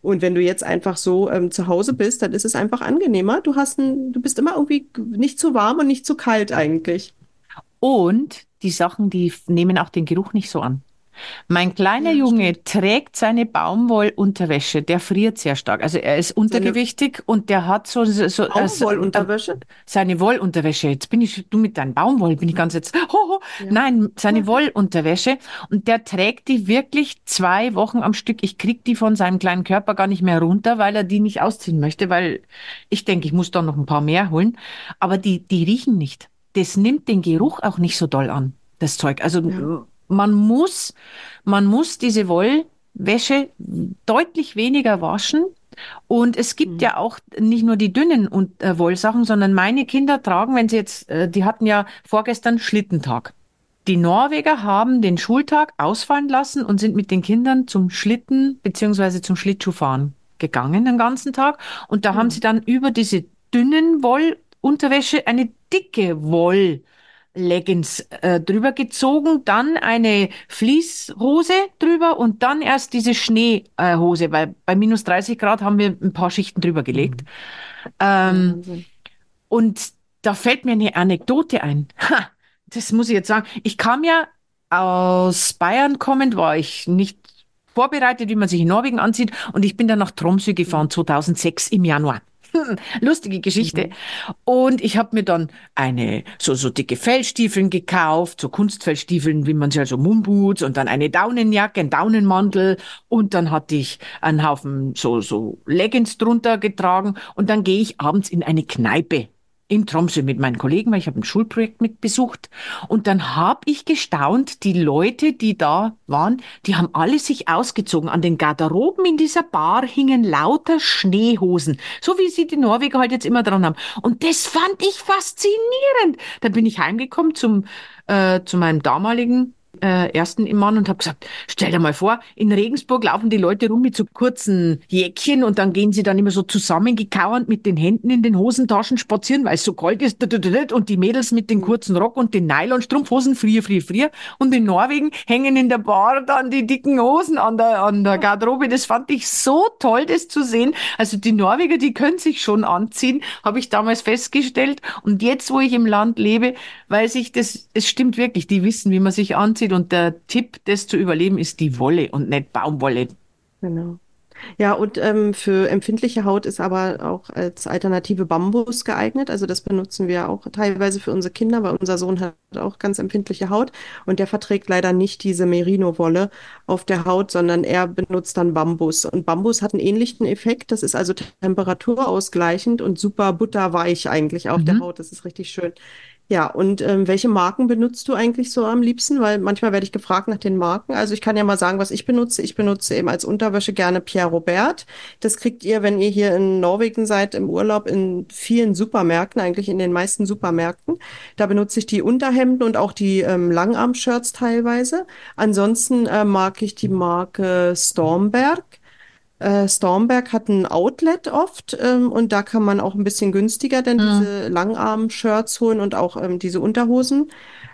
Und wenn du jetzt einfach so ähm, zu Hause bist, dann ist es einfach angenehmer. Du hast ein, du bist immer irgendwie nicht zu warm und nicht zu kalt eigentlich. Und die Sachen, die nehmen auch den Geruch nicht so an. Mein kleiner Ja, Junge trägt seine Baumwollunterwäsche, der friert sehr stark. Also er ist untergewichtig und der hat so, so, so äh, Baumwollunterwäsche? seine Wollunterwäsche. Jetzt bin ich, du mit deinem Baumwoll, bin ich ganz jetzt, hoho. Nein, seine Wollunterwäsche. Und der trägt die wirklich zwei Wochen am Stück. Ich krieg die von seinem kleinen Körper gar nicht mehr runter, weil er die nicht ausziehen möchte, weil ich denke, ich muss da noch ein paar mehr holen. Aber die, die riechen nicht. Das nimmt den Geruch auch nicht so doll an, das Zeug. Also Ja. Man muss, man muss diese Wollwäsche deutlich weniger waschen. Und es gibt ja auch nicht nur die dünnen und, äh, Wollsachen, sondern meine Kinder tragen, wenn sie jetzt, äh, die hatten ja vorgestern Schlittentag. Die Norweger haben den Schultag ausfallen lassen und sind mit den Kindern zum Schlitten beziehungsweise zum Schlittschuhfahren gegangen den ganzen Tag. Und da haben sie dann über diese dünnen Wollunterwäsche eine dicke Leggings äh, drüber gezogen, dann eine Fließhose drüber und dann erst diese Schneehose, weil bei minus 30 Grad haben wir ein paar Schichten drüber gelegt. Mhm. Ähm, und da fällt mir eine Anekdote ein. Ha, das muss ich jetzt sagen. Ich kam ja aus Bayern kommend, war ich nicht vorbereitet, wie man sich in Norwegen anzieht. Und ich bin dann nach Tromsø gefahren, 2006 im Januar. Lustige Geschichte. Mhm. Und ich habe mir dann eine so so dicke Fellstiefeln gekauft, so Kunstfellstiefeln, wie man sie also Moonboots und dann eine Daunenjacke, einen Daunenmantel und dann hatte ich einen Haufen so so Leggings drunter getragen und dann gehe ich abends in eine Kneipe in Tromsø mit meinen Kollegen, weil ich habe ein Schulprojekt mitbesucht. Und dann habe ich gestaunt, die Leute, die da waren, die haben alle sich ausgezogen. An den Garderoben in dieser Bar hingen lauter Schneehosen, so wie sie die Norweger halt jetzt immer dran haben. Und das fand ich faszinierend. Dann bin ich heimgekommen zum, äh, zu meinem damaligen äh, ersten im Mann und habe gesagt, stell dir mal vor, in Regensburg laufen die Leute rum mit so kurzen Jäckchen und dann gehen sie dann immer so zusammengekauert mit den Händen in den Hosentaschen spazieren, weil es so kalt ist und die Mädels mit den kurzen Rock und den Nylonstrumpfhosen frier, frier, frier und in Norwegen hängen in der Bar dann die dicken Hosen an der, an der Garderobe. Das fand ich so toll, das zu sehen. Also die Norweger, die können sich schon anziehen, habe ich damals festgestellt und jetzt, wo ich im Land lebe, weiß ich, das, es stimmt wirklich, die wissen, wie man sich anzieht und der Tipp, das zu überleben, ist die Wolle und nicht Baumwolle. Genau. Ja, und ähm, für empfindliche Haut ist aber auch als Alternative Bambus geeignet. Also das benutzen wir auch teilweise für unsere Kinder, weil unser Sohn hat auch ganz empfindliche Haut und der verträgt leider nicht diese Merino-Wolle auf der Haut, sondern er benutzt dann Bambus. Und Bambus hat einen ähnlichen Effekt. Das ist also temperaturausgleichend und super butterweich eigentlich auf der Mhm. Haut. Das ist richtig schön. Ja, und ähm, welche Marken benutzt du eigentlich so am liebsten? Weil manchmal werde ich gefragt nach den Marken. Also ich kann ja mal sagen, was ich benutze. Ich benutze eben als Unterwäsche gerne Pierre Robert. Das kriegt ihr, wenn ihr hier in Norwegen seid, im Urlaub in vielen Supermärkten, eigentlich in den meisten Supermärkten. Da benutze ich die Unterhemden und auch die ähm, Langarm-Shirts teilweise. Ansonsten äh, mag ich die Marke Stormberg. Äh, Stormberg hat ein Outlet oft ähm, und da kann man auch ein bisschen günstiger denn Mhm. diese Langarm-Shirts holen und auch ähm, diese Unterhosen.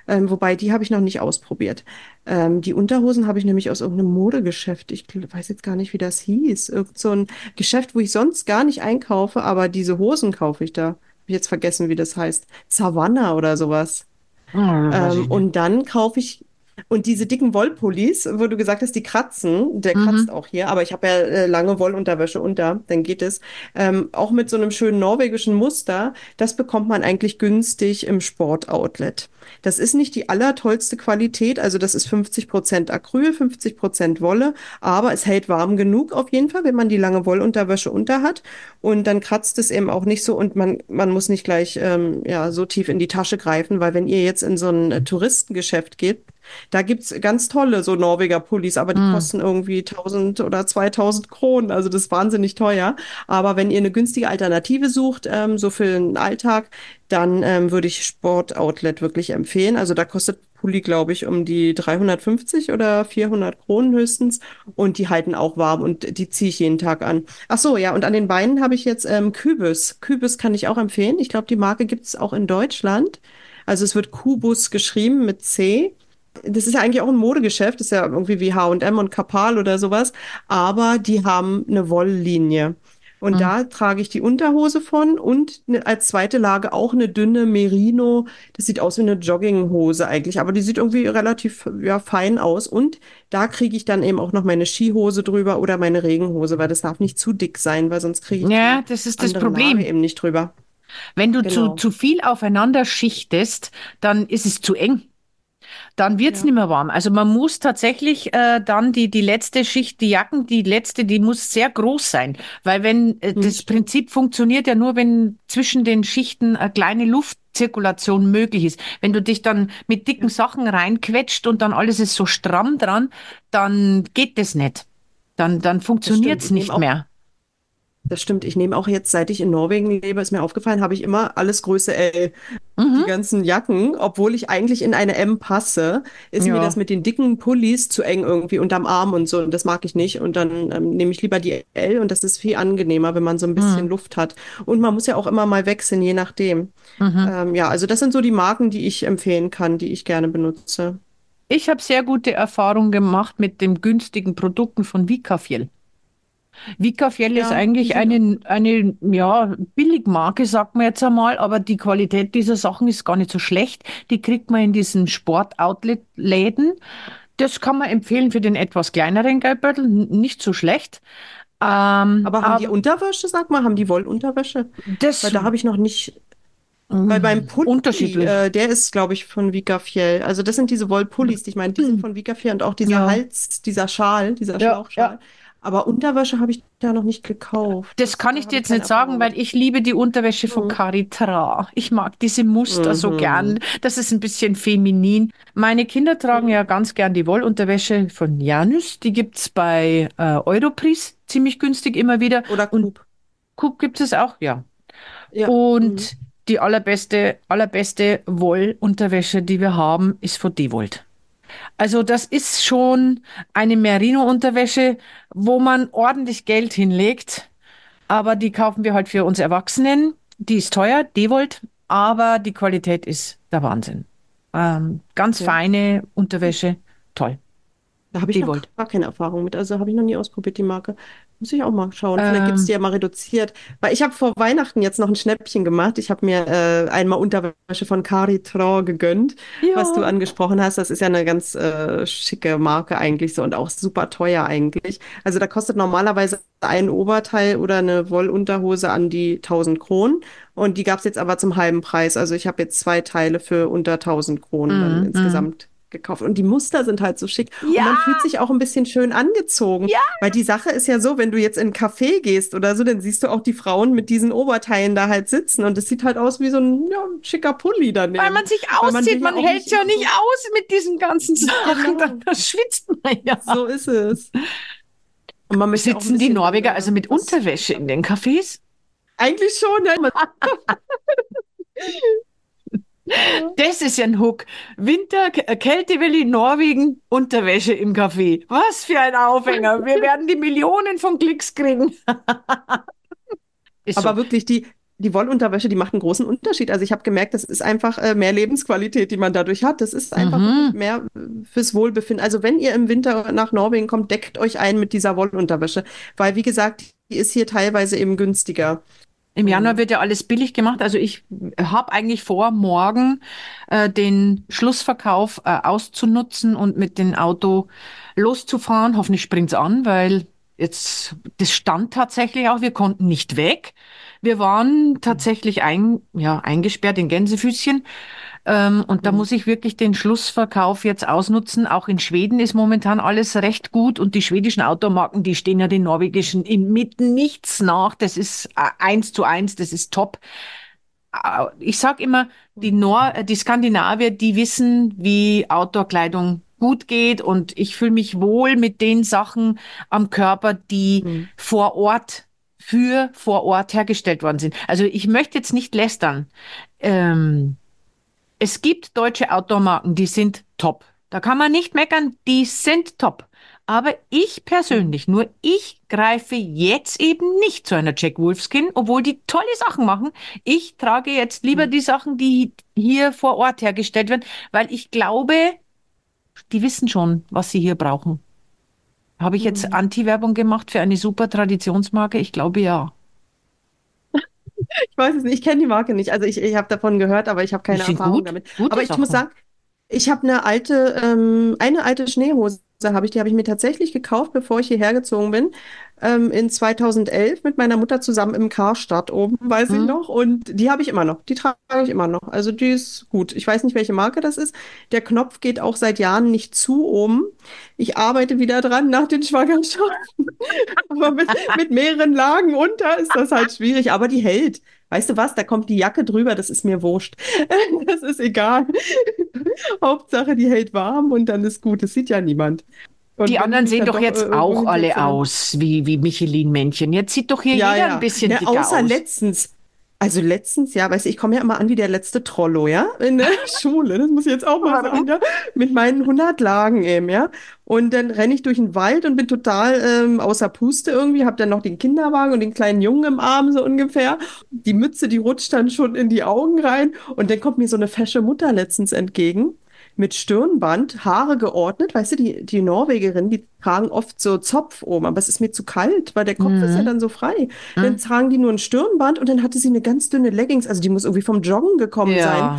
Ähm, wobei die habe ich noch nicht ausprobiert. Ähm, die Unterhosen habe ich nämlich aus irgendeinem Modegeschäft. Ich weiß jetzt gar nicht, wie das hieß. Irgend so ein Geschäft, wo ich sonst gar nicht einkaufe, aber diese Hosen kaufe ich da. Hab ich jetzt vergessen, wie das heißt. Savannah oder sowas. Nicht. und dann kaufe ich, und diese dicken Wollpullis, wo du gesagt hast, die kratzen, der kratzt Mhm. auch hier, aber ich habe ja äh, lange Wollunterwäsche unter, dann geht es. Ähm, auch mit so einem schönen norwegischen Muster, das bekommt man eigentlich günstig im Sportoutlet. Das ist nicht die allertollste Qualität, also das ist 50% Acryl, 50% Wolle, aber es hält warm genug auf jeden Fall, wenn man die lange Wollunterwäsche unter hat. Und dann kratzt es eben auch nicht so und man, man muss nicht gleich ähm, ja, so tief in die Tasche greifen, weil wenn ihr jetzt in so ein äh, Touristengeschäft geht, da gibt's ganz tolle so Norweger Pullis, aber die Mhm. kosten irgendwie 1000 oder 2000 Kronen, also das ist wahnsinnig teuer. Aber wenn ihr eine günstige Alternative sucht, ähm, so für den Alltag, dann ähm, würde ich Sport Outlet wirklich empfehlen. Also da kostet Pulli, glaube ich, um die 350 oder 400 Kronen höchstens und die halten auch warm und die ziehe ich jeden Tag an. Ach so, ja, und an den Beinen habe ich jetzt ähm, Cubus. Cubus kann ich auch empfehlen. Ich glaube, die Marke gibt es auch in Deutschland. Also es wird Kubus geschrieben mit C. Das ist ja eigentlich auch ein Modegeschäft, das ist ja irgendwie wie H&M und Kapal oder sowas, aber die haben eine Wolllinie. Und Mhm. da trage ich die Unterhose von und ne, als zweite Lage auch eine dünne Merino. Das sieht aus wie eine Jogginghose eigentlich, aber die sieht irgendwie relativ ja, fein aus. Und da kriege ich dann eben auch noch meine Skihose drüber oder meine Regenhose, weil das darf nicht zu dick sein, weil sonst kriege ich Ja, die das ist das andere Lage Problem. eben nicht drüber. Wenn du zu, Genau. zu viel aufeinander schichtest, dann ist es zu eng. Dann wird's Ja. nicht mehr warm. Also man muss tatsächlich äh, dann die, die letzte Schicht, die Jacken, die letzte, die muss sehr groß sein. Weil wenn äh, Hm, das Prinzip funktioniert ja nur, wenn zwischen den Schichten eine kleine Luftzirkulation möglich ist. Wenn du dich dann mit dicken. Sachen reinquetscht und dann alles ist so stramm dran, dann geht das nicht. Dann, dann Ich nehme nicht mehr. Das stimmt. Ich nehme auch jetzt, seit ich in Norwegen lebe, ist mir aufgefallen, habe ich immer alles Größe L. Die Mhm. ganzen Jacken, obwohl ich eigentlich in eine M passe, ist mir das Ja. mit den dicken Pullis zu eng irgendwie unterm Arm und so. Und das mag ich nicht. Und dann ähm, nehme ich lieber die L und das ist viel angenehmer, wenn man so ein bisschen Mhm. Luft hat. Und man muss ja auch immer mal wechseln, je nachdem. Mhm. Ähm, ja, also das sind so die Marken, die ich empfehlen kann, die ich gerne benutze. Ich habe sehr gute Erfahrungen gemacht mit den günstigen Produkten von Vikafjell. Vikafjell ist Ja, die eigentlich eine, eine ja, Billigmarke, sagt man jetzt einmal, aber die Qualität dieser Sachen ist gar nicht so schlecht. Die kriegt man in diesen Sport-Outlet-Läden. Das kann man empfehlen für den etwas kleineren Geldbeutel, nicht so schlecht. Ähm, Aber haben die aber Unterwäsche, sag mal, haben die Wollunterwäsche? Weil das da habe ich noch nicht, weil beim mm, Pulli, unterschiedlich. äh, der ist, glaube ich, von Vikafjell. Also das sind diese Wollpullis, die ich meine, die sind von Vikafjell und auch dieser Ja, Hals, dieser Schal, dieser ja, ja. Aber Unterwäsche habe ich da noch nicht gekauft. Das kann ich dir jetzt nicht sagen, Erfahrung weil ich liebe die Unterwäsche von Mhm. Caritra. Ich mag diese Muster so gern. Mhm. Das ist ein bisschen feminin. Meine Kinder tragen Mhm. ja ganz gern die Wollunterwäsche von Janus. Die gibt's bei äh, Europris ziemlich günstig immer wieder. Oder Coop. Coop gibt es auch, ja. Ja. Mhm. Und die allerbeste, allerbeste Wollunterwäsche, die wir haben, ist von Dewold. Also das ist schon eine Merino-Unterwäsche, wo man ordentlich Geld hinlegt. Aber die kaufen wir halt für uns Erwachsenen. Die ist teuer, Dewold, aber die Qualität ist der Wahnsinn. Ähm, ganz Ja. feine Unterwäsche, toll. Da habe ich noch gar keine Erfahrung mit. Also habe ich noch nie ausprobiert, die Marke. Muss ich auch mal schauen. Vielleicht gibt es die Ähm, ja mal reduziert. Weil ich habe vor Weihnachten jetzt noch ein Schnäppchen gemacht. Ich habe mir äh, einmal Unterwäsche von Caritrans gegönnt, was du ja. angesprochen hast. Das ist ja eine ganz äh, schicke Marke eigentlich so und auch super teuer eigentlich. Also da kostet normalerweise ein Oberteil oder eine Wollunterhose an die 1000 Kronen. Und die gab es jetzt aber zum halben Preis. Also ich habe jetzt zwei Teile für unter 1000 Kronen dann mm. insgesamt gekauft. Und die Muster sind halt so schick. Und Ja, man fühlt sich auch ein bisschen schön angezogen. ja. Weil die Sache ist ja so, wenn du jetzt in einen Café gehst oder so, dann siehst du auch die Frauen mit diesen Oberteilen da halt sitzen. Und es sieht halt aus wie so ein, ja, ein schicker Pulli Weil man sich Weil man will auszieht, man auch hält nicht ja nicht so. aus mit diesen ganzen Sachen. Genau. Dann schwitzt man ja. So ist es. Und man möchte ein Sitzen die Norweger also mit. Unterwäsche in den Cafés? Eigentlich schon, ja. Das ist ja ein Hook. Winter, K- Kältewelle, Norwegen, Unterwäsche im Café. Was für ein Aufhänger. Wir werden die Millionen von Klicks kriegen. Aber so. wirklich, die, die Wollunterwäsche, die macht einen großen Unterschied. Also ich habe gemerkt, das ist einfach äh, mehr Lebensqualität, die man dadurch hat. Das ist einfach Mhm. mehr äh, fürs Wohlbefinden. Also wenn ihr im Winter nach Norwegen kommt, deckt euch ein mit dieser Wollunterwäsche. Weil, wie gesagt, die ist hier teilweise eben günstiger. Im Januar wird ja alles billig gemacht. Also ich habe eigentlich vor, morgen äh, den Schlussverkauf äh, auszunutzen und mit dem Auto loszufahren. Hoffentlich springt's an, weil jetzt das stand tatsächlich auch. Wir konnten nicht weg. Wir waren tatsächlich ein, ja, eingesperrt in Gänsefüßchen. Ähm, und da Mhm. muss ich wirklich den Schlussverkauf jetzt ausnutzen. Auch in Schweden ist momentan alles recht gut und die schwedischen Automarken, die stehen ja den norwegischen in mit nichts nach. Das ist äh, eins zu eins, das ist top. Äh, Ich sag immer, die Nor äh, die Skandinavier, die wissen, wie Outdoor-Kleidung gut geht und ich fühle mich wohl mit den Sachen am Körper, die Mhm. vor Ort für vor Ort hergestellt worden sind. Also ich möchte jetzt nicht lästern. Ähm, es gibt deutsche Outdoor-Marken, die sind top. Da kann man nicht meckern, die sind top. Aber ich persönlich, nur ich greife jetzt eben nicht zu einer Jack Wolfskin, obwohl die tolle Sachen machen. Ich trage jetzt lieber Mhm. die Sachen, die hier vor Ort hergestellt werden, weil ich glaube, die wissen schon, was sie hier brauchen. Habe ich jetzt Mhm. Anti-Werbung gemacht für eine super Traditionsmarke? Ich glaube ja. Ich weiß es nicht, ich kenne die Marke nicht. Also ich, ich habe davon gehört, aber ich habe keine Erfahrung gut, damit. Aber ich muss Sachen. sagen, ich habe eine alte, ähm, eine alte Schneehose habe ich, die habe ich mir tatsächlich gekauft, bevor ich hierher gezogen bin, ähm, in 2011 mit meiner Mutter zusammen im Karstadt oben, weiß ich Hm? noch. Und die habe ich immer noch. Die trage ich immer noch. Also die ist gut. Ich weiß nicht, welche Marke das ist. Der Knopf geht auch seit Jahren nicht zu oben. Ich arbeite wieder dran nach den Schwangerschaften. Aber mit, mit mehreren Lagen unter ist das halt schwierig. Aber die hält. Weißt du was? Da kommt die Jacke drüber. Das ist mir wurscht. Das ist egal. Hauptsache, die hält warm und dann ist gut. Das sieht ja niemand. Und Die anderen sehen doch jetzt auch alle aus wie, wie Michelin-Männchen. Jetzt sieht doch hier Ja, jeder ein ja. bisschen Ja, dicker außer aus. letztens. Also letztens, ja, weißt du, ich komme ja immer an wie der letzte Trollo, ja, in der Schule. Das muss ich jetzt auch mal sagen, ja. Mit meinen 100 Lagen eben, ja. Und dann renne ich durch den Wald und bin total ähm, außer Puste irgendwie, hab dann noch den Kinderwagen und den kleinen Jungen im Arm so ungefähr. Die Mütze, die rutscht dann schon in die Augen rein. Und dann kommt mir so eine fesche Mutter letztens entgegen mit Stirnband, Haare geordnet. Weißt du, die, die Norwegerinnen, die tragen oft so Zopf oben, aber es ist mir zu kalt, weil der Kopf ist ja Mhm. dann so frei. Dann Mhm. tragen die nur ein Stirnband und dann hatte sie eine ganz dünne Leggings, also die muss irgendwie vom Joggen gekommen sein.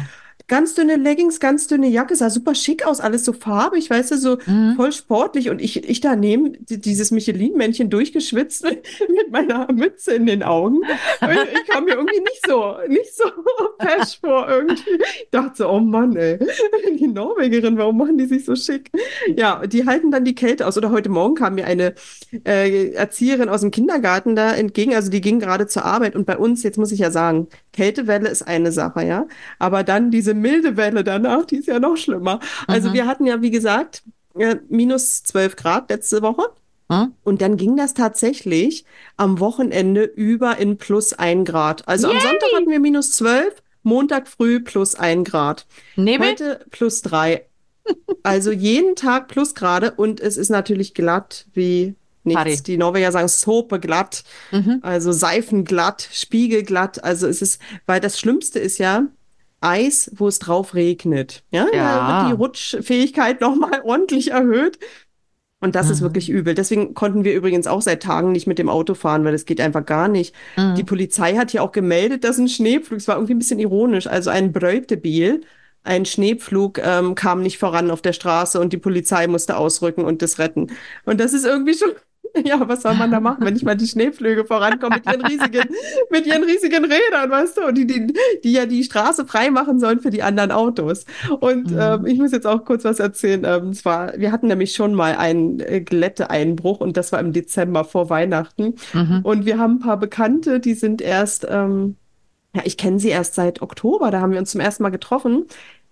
Ganz dünne Leggings, ganz dünne Jacke, sah super schick aus, alles so farbig, weißt du, so Mhm. voll sportlich. Und ich, ich daneben, die- dieses Michelin-Männchen durchgeschwitzt mit, meiner Mütze in den Augen. Ich kam mir irgendwie nicht so, nicht so fesch vor irgendwie. Ich dachte so, oh Mann, ey, die Norwegerin, warum machen die sich so schick? Ja, die halten dann die Kälte aus. Oder heute Morgen kam mir eine äh, Erzieherin aus dem Kindergarten da entgegen, also die ging gerade zur Arbeit. Und bei uns, jetzt muss ich ja sagen, Kältewelle ist eine Sache, ja. Aber dann diese milde Welle danach, die ist ja noch schlimmer. Also Mhm. wir hatten ja, wie gesagt, äh, minus 12 Grad letzte Woche. Mhm. Und dann ging das tatsächlich am Wochenende über in plus ein Grad. Also am Sonntag hatten wir minus 12, Montag früh plus ein Grad. Nebel? Heute plus drei. Also jeden Tag plus Grade und es ist natürlich glatt wie nichts. Harry. Die Norweger sagen Sope glatt, Mhm. also seifenglatt, spiegelglatt. Also es ist, weil das Schlimmste ist ja Eis, wo es drauf regnet. Ja, Ja. wird die Rutschfähigkeit nochmal ordentlich erhöht. Und das ist Mhm. wirklich übel. Deswegen konnten wir übrigens auch seit Tagen nicht mit dem Auto fahren, weil das geht einfach gar nicht. Die Mhm. Polizei hat ja auch gemeldet, dass ein Schneepflug, es war irgendwie ein bisschen ironisch, also ein Breutebiel, ein Schneepflug ähm, kam nicht voran auf der Straße und die Polizei musste ausrücken und das retten. Und das ist irgendwie schon, ja, was soll man da machen, wenn nicht mal die Schneepflüge vorankommen mit ihren riesigen, mit ihren riesigen Rädern, weißt du, und die, die, die ja die Straße frei machen sollen für die anderen Autos. Und ähm, Mhm. ich muss jetzt auch kurz was erzählen. Ähm, es war, wir hatten nämlich schon mal einen äh, Glätteeinbruch und das war im Dezember vor Weihnachten. Mhm. Und wir haben ein paar Bekannte, die sind erst, ähm, ja, ich kenne sie erst seit Oktober, da haben wir uns zum ersten Mal getroffen.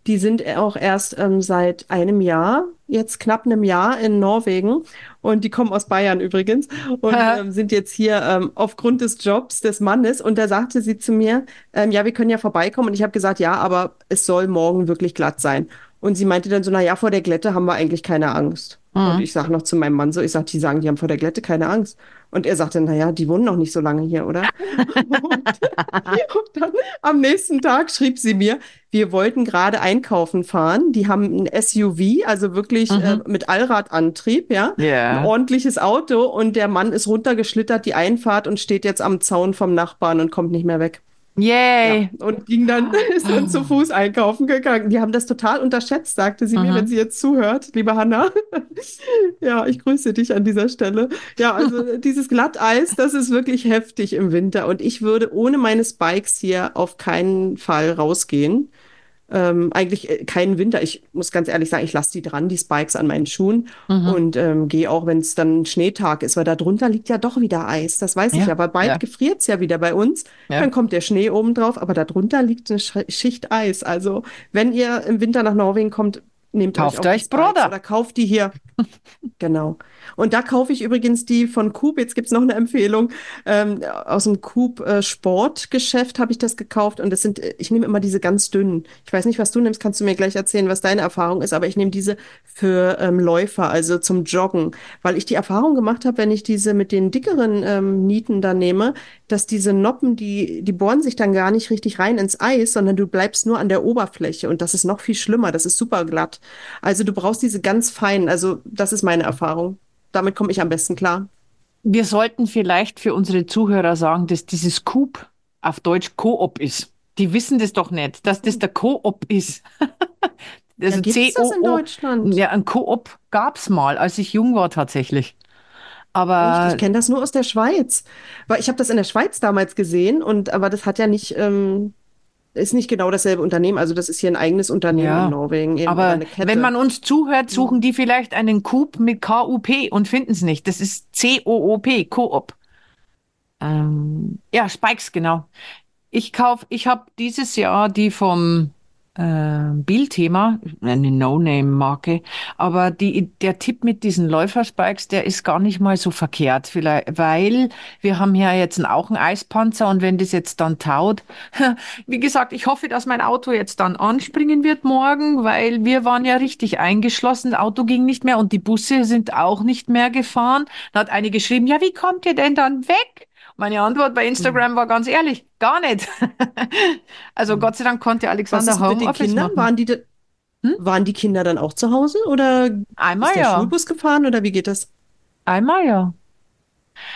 Die sind auch erst ähm, seit einem Jahr, jetzt knapp einem Jahr in Norwegen. Und die kommen aus Bayern übrigens und ähm, sind jetzt hier ähm, aufgrund des Jobs des Mannes. Und da sagte sie zu mir, ähm, ja, wir können ja vorbeikommen. Und ich habe gesagt, ja, aber es soll morgen wirklich glatt sein. Und sie meinte dann so, na ja, vor der Glätte haben wir eigentlich keine Angst. Und Mhm. ich sage noch zu meinem Mann so, ich sage, die sagen, die haben vor der Glätte keine Angst. Und er sagte, na ja, die wohnen noch nicht so lange hier, oder? Und, und dann am nächsten Tag schrieb sie mir, wir wollten gerade einkaufen fahren. Die haben ein SUV, also wirklich Mhm. äh, mit Allradantrieb, ja. Ein Ja. ordentliches Auto und der Mann ist runtergeschlittert, die Einfahrt und steht jetzt am Zaun vom Nachbarn und kommt nicht mehr weg. Ja, Yay. und ging dann, ist dann zu Fuß einkaufen gegangen. Die haben das total unterschätzt, sagte sie mir, Mhm. wenn sie jetzt zuhört, liebe Hanna. Ja, ich grüße dich an dieser Stelle. Ja, also dieses Glatteis, das ist wirklich heftig im Winter und ich würde ohne meine Spikes hier auf keinen Fall rausgehen. Ähm, eigentlich äh, keinen Winter. Ich muss ganz ehrlich sagen, ich lasse die dran, die Spikes an meinen Schuhen Mhm. und ähm, gehe auch, wenn es dann Schneetag ist, weil da drunter liegt ja doch wieder Eis. Das weiß ich Ja, ja, weil bald ja. gefriert es ja wieder bei uns. Ja. Dann kommt der Schnee oben drauf, aber darunter liegt eine Sch- Schicht Eis. Also, wenn ihr im Winter nach Norwegen kommt, nehmt Kauft euch euch Broder. oder kauft die hier. Genau. Und da kaufe ich übrigens die von Coop. Jetzt gibt's noch eine Empfehlung. Ähm, aus dem Coop äh, Sportgeschäft habe ich das gekauft. Und das sind, äh, ich nehme immer diese ganz dünnen. Ich weiß nicht, was du nimmst, kannst du mir gleich erzählen, was deine Erfahrung ist. Aber ich nehme diese für ähm, Läufer, also zum Joggen. Weil ich die Erfahrung gemacht habe, wenn ich diese mit den dickeren ähm, Nieten da nehme, dass diese Noppen, die, die bohren sich dann gar nicht richtig rein ins Eis, sondern du bleibst nur an der Oberfläche. Und das ist noch viel schlimmer. Das ist super glatt. Also du brauchst diese ganz feinen. Also das ist meine Erfahrung. Damit komme ich am besten klar. Wir sollten vielleicht für unsere Zuhörer sagen, dass dieses Coop auf Deutsch Coop ist. Die wissen das doch nicht, dass das der Coop ist. Ja, Also gibt's das in. Deutschland? Ja, ein Coop gab's mal, als ich jung war tatsächlich. Echt? Aber Ich kenne das nur aus der Schweiz. Weil ich habe das in der Schweiz damals gesehen und aber das hat ja nicht, ähm, ist nicht genau dasselbe Unternehmen. Also das ist hier ein eigenes Unternehmen Ja, in Norwegen, eben aber wenn man uns zuhört, suchen die vielleicht einen Coop mit K-U-P und finden es nicht. Das ist C-O-O-P, Coop. Ähm, ja, Spikes, genau. Ich kauf, ich habe dieses Jahr die vom äh, Bildthema, eine No-Name-Marke, aber die, der Tipp mit diesen Läuferspikes, der ist gar nicht mal so verkehrt, vielleicht, weil wir haben ja jetzt auch einen Eispanzer und wenn das jetzt dann taut, wie gesagt, ich hoffe, dass mein Auto jetzt dann anspringen wird morgen, weil wir waren ja richtig eingeschlossen, das Auto ging nicht mehr und die Busse sind auch nicht mehr gefahren. Da hat eine geschrieben, ja, wie kommt ihr denn dann weg? Meine Antwort bei Instagram war ganz ehrlich, gar nicht. also Gott sei Dank konnte Alexander Was ist mit den Homeoffice Kindern? machen. Waren die, Hm? waren die Kinder dann auch zu Hause oder Einmal ist der ja. Schulbus gefahren oder wie geht das? Einmal ja.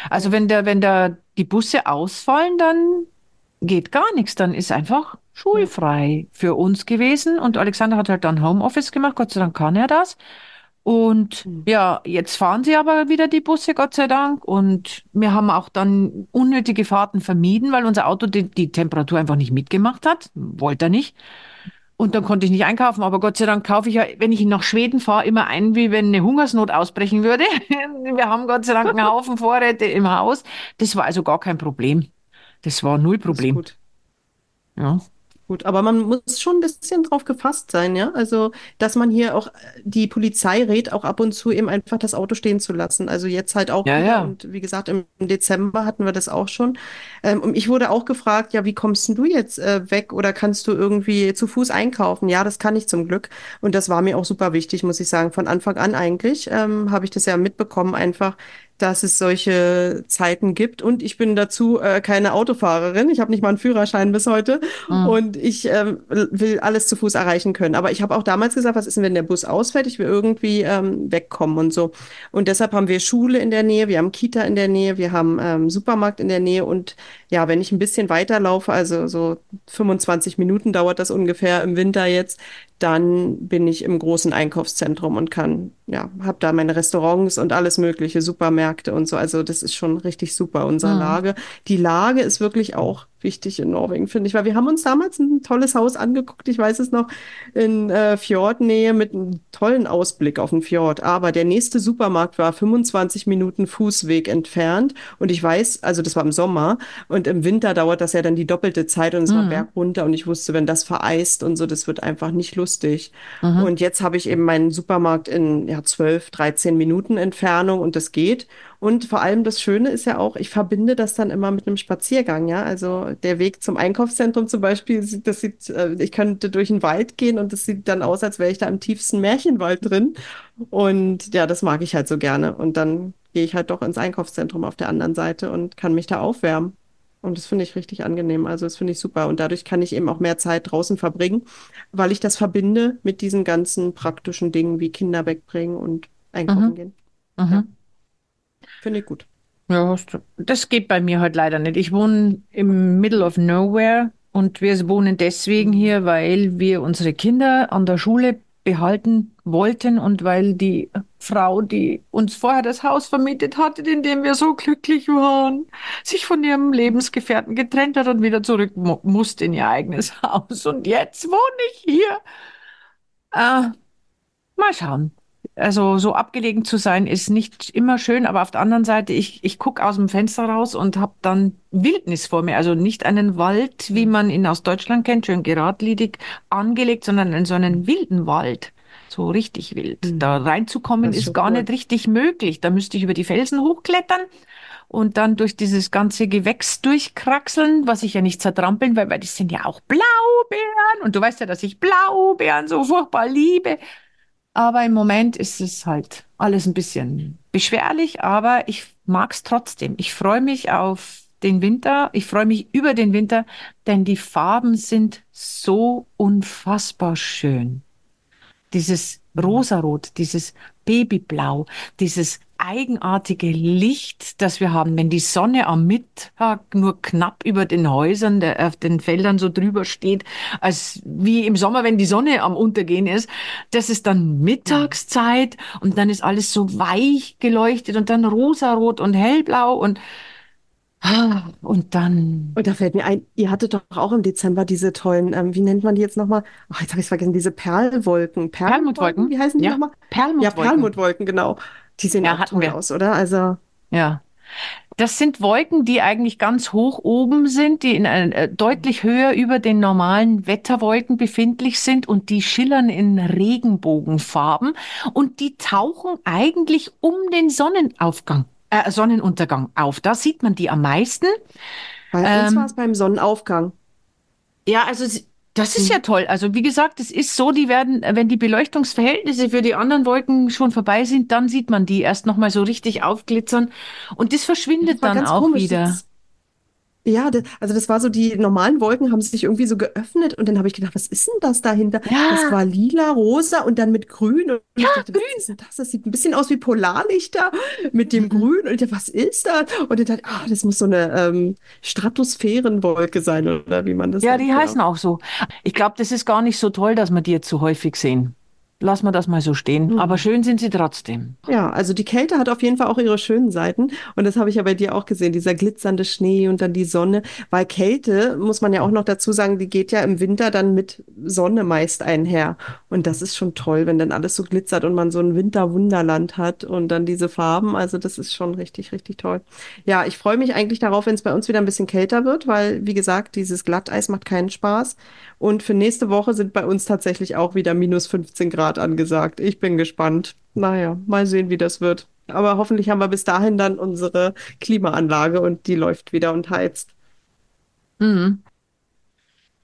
Also wenn der, wenn da die Busse ausfallen, dann geht gar nichts. Dann ist einfach schulfrei für uns gewesen. Und Alexander hat halt dann Homeoffice gemacht. Gott sei Dank kann er das. Und Hm. ja, jetzt fahren sie aber wieder die Busse, Gott sei Dank. Und wir haben auch dann unnötige Fahrten vermieden, weil unser Auto die, die Temperatur einfach nicht mitgemacht hat. Wollte er nicht. Und dann konnte ich nicht einkaufen, aber Gott sei Dank kaufe ich ja, wenn ich nach Schweden fahre, immer ein, wie wenn eine Hungersnot ausbrechen würde. Wir haben Gott sei Dank einen Haufen Vorräte im Haus. Das war also gar kein Problem. Das war null Das ist Problem. gut. Ja. Gut, aber man muss schon ein bisschen drauf gefasst sein, ja? Also, dass man hier auch, die Polizei rät auch ab und zu eben einfach das Auto stehen zu lassen. Also jetzt halt auch Ja, ja. Und wie gesagt, im Dezember hatten wir das auch schon. Ähm, und ich wurde auch gefragt, ja, wie kommst denn du jetzt äh, weg oder kannst du irgendwie zu Fuß einkaufen? Ja, das kann ich zum Glück. Und das war mir auch super wichtig, muss ich sagen. Von Anfang an eigentlich ähm, habe ich das ja mitbekommen, einfach, dass es solche Zeiten gibt. Und ich bin dazu äh, keine Autofahrerin. Ich habe nicht mal einen Führerschein bis heute. Mhm. Und ich ähm, will alles zu Fuß erreichen können. Aber ich habe auch damals gesagt, was ist denn, wenn der Bus ausfällt? Ich will irgendwie ähm, wegkommen und so. Und deshalb haben wir Schule in der Nähe, wir haben Kita in der Nähe, wir haben ähm, Supermarkt in der Nähe. Und ja, wenn ich ein bisschen weiterlaufe, also so 25 Minuten dauert das ungefähr im Winter jetzt, dann bin ich im großen Einkaufszentrum und kann, ja, habe da meine Restaurants und alles mögliche, Supermärkte und so. Also das ist schon richtig super, unsere Mhm. Lage. Die Lage ist wirklich auch wichtig in Norwegen, finde ich, weil wir haben uns damals ein tolles Haus angeguckt, ich weiß es noch, in äh, Fjordnähe mit einem tollen Ausblick auf den Fjord. Aber der nächste Supermarkt war 25 Minuten Fußweg entfernt und ich weiß, also das war im Sommer und im Winter dauert das ja dann die doppelte Zeit und es war Mhm. Berg runter und ich wusste, wenn das vereist und so, das wird einfach nicht lustig. Mhm. Und jetzt habe ich eben meinen Supermarkt in ja, 12, 13 Minuten Entfernung und das geht. Und vor allem das Schöne ist ja auch, ich verbinde das dann immer mit einem Spaziergang, ja. Also der Weg zum Einkaufszentrum zum Beispiel, sieht- das sieht, äh, ich könnte durch den Wald gehen und das sieht dann aus, als wäre ich da im tiefsten Märchenwald drin. Und ja, das mag ich halt so gerne. Und dann gehe ich halt doch ins Einkaufszentrum auf der anderen Seite und kann mich da aufwärmen. Und das finde ich richtig angenehm. Also das finde ich super. Und dadurch kann ich eben auch mehr Zeit draußen verbringen, weil ich das verbinde mit diesen ganzen praktischen Dingen wie Kinder wegbringen und einkaufen Mhm. gehen. Mhm. Ja, finde ich gut. Ja. Das geht bei mir halt leider nicht. Ich wohne im Middle of Nowhere und wir wohnen deswegen hier, weil wir unsere Kinder an der Schule behalten wollten und weil die Frau, die uns vorher das Haus vermietet hatte, in dem wir so glücklich waren, sich von ihrem Lebensgefährten getrennt hat und wieder zurück mu musste in ihr eigenes Haus. Und jetzt wohne ich hier. Äh, Mal schauen. Also so abgelegen zu sein ist nicht immer schön, aber auf der anderen Seite, ich, ich gucke aus dem Fenster raus und habe dann Wildnis vor mir. Also nicht einen Wald, wie man ihn aus Deutschland kennt, schön geradlinig angelegt, sondern in so einen wilden Wald. So richtig wild. Mhm. Da reinzukommen ist ist gar cool. nicht richtig möglich. Da müsste ich über die Felsen hochklettern und dann durch dieses ganze Gewächs durchkraxeln, was ich ja nicht zertrampeln, weil, weil das sind ja auch Blaubeeren. Und du weißt ja, dass ich Blaubeeren so furchtbar liebe. Aber im Moment ist es halt alles ein bisschen beschwerlich, aber ich mag's trotzdem. Ich freue mich auf den Winter. Ich freue mich über den Winter, denn die Farben sind so unfassbar schön. Dieses Rosarot, dieses Babyblau, dieses eigenartige Licht, das wir haben, wenn die Sonne am Mittag nur knapp über den Häusern, der, auf den Feldern so drüber steht, als wie im Sommer, wenn die Sonne am Untergehen ist. Das ist dann Mittagszeit und dann ist alles so weich geleuchtet und dann rosarot und hellblau und, und dann, Und da fällt mir ein, ihr hattet doch auch im Dezember diese tollen, ähm, wie nennt man die jetzt nochmal? Oh, jetzt habe ich es vergessen, diese Perlwolken. Perlmuttwolken? Wie heißen die Ja, nochmal? Ja, Perlmuttwolken. Perlmuttwolken, genau. Die sehen Ja, auch toll wir. aus, oder? Also, Ja. Das sind Wolken, die eigentlich ganz hoch oben sind, die in ein, äh, deutlich höher über den normalen Wetterwolken befindlich sind und die schillern in Regenbogenfarben und die tauchen eigentlich um den Sonnenaufgang, äh, Sonnenuntergang auf. Da sieht man die am meisten. Bei uns war es Ähm, beim Sonnenaufgang. ja, also das ist Hm. ja toll. Also wie gesagt, es ist so, die werden, wenn die Beleuchtungsverhältnisse für die anderen Wolken schon vorbei sind, dann sieht man die erst noch mal so richtig aufglitzern und das Das verschwindet war dann auch komisch. wieder. Das, ja, das, also das war so, die normalen Wolken haben sich irgendwie so geöffnet und dann habe ich gedacht, was ist denn das dahinter? Das Ja, war lila, rosa und dann mit grün. Und ich dachte, was ist denn das? Das sieht ein bisschen aus wie Polarlichter mit dem Mhm. Grün. Und ich dachte, was ist das? Und ich dachte, ah, das muss so eine ähm, Stratosphärenwolke sein, oder wie man das Ja, nennt, die ja. heißen auch so. Ich glaube, das ist gar nicht so toll, dass wir die jetzt so häufig sehen. Lass mal das mal so stehen. Aber Hm. schön sind sie trotzdem. Ja, also die Kälte hat auf jeden Fall auch ihre schönen Seiten. Und das habe ich ja bei dir auch gesehen, dieser glitzernde Schnee und dann die Sonne. Weil Kälte, muss man ja auch noch dazu sagen, die geht ja im Winter dann mit Sonne meist einher. Und das ist schon toll, wenn dann alles so glitzert und man so ein Winterwunderland hat und dann diese Farben. Also das ist schon richtig, richtig toll. Ja, ich freue mich eigentlich darauf, wenn es bei uns wieder ein bisschen kälter wird, weil, wie gesagt, dieses Glatteis macht keinen Spaß. Und für nächste Woche sind bei uns tatsächlich auch wieder minus 15 Grad angesagt. Ich bin gespannt. Naja, mal sehen, wie das wird. Aber hoffentlich haben wir bis dahin dann unsere Klimaanlage und die läuft wieder und heizt. Mhm.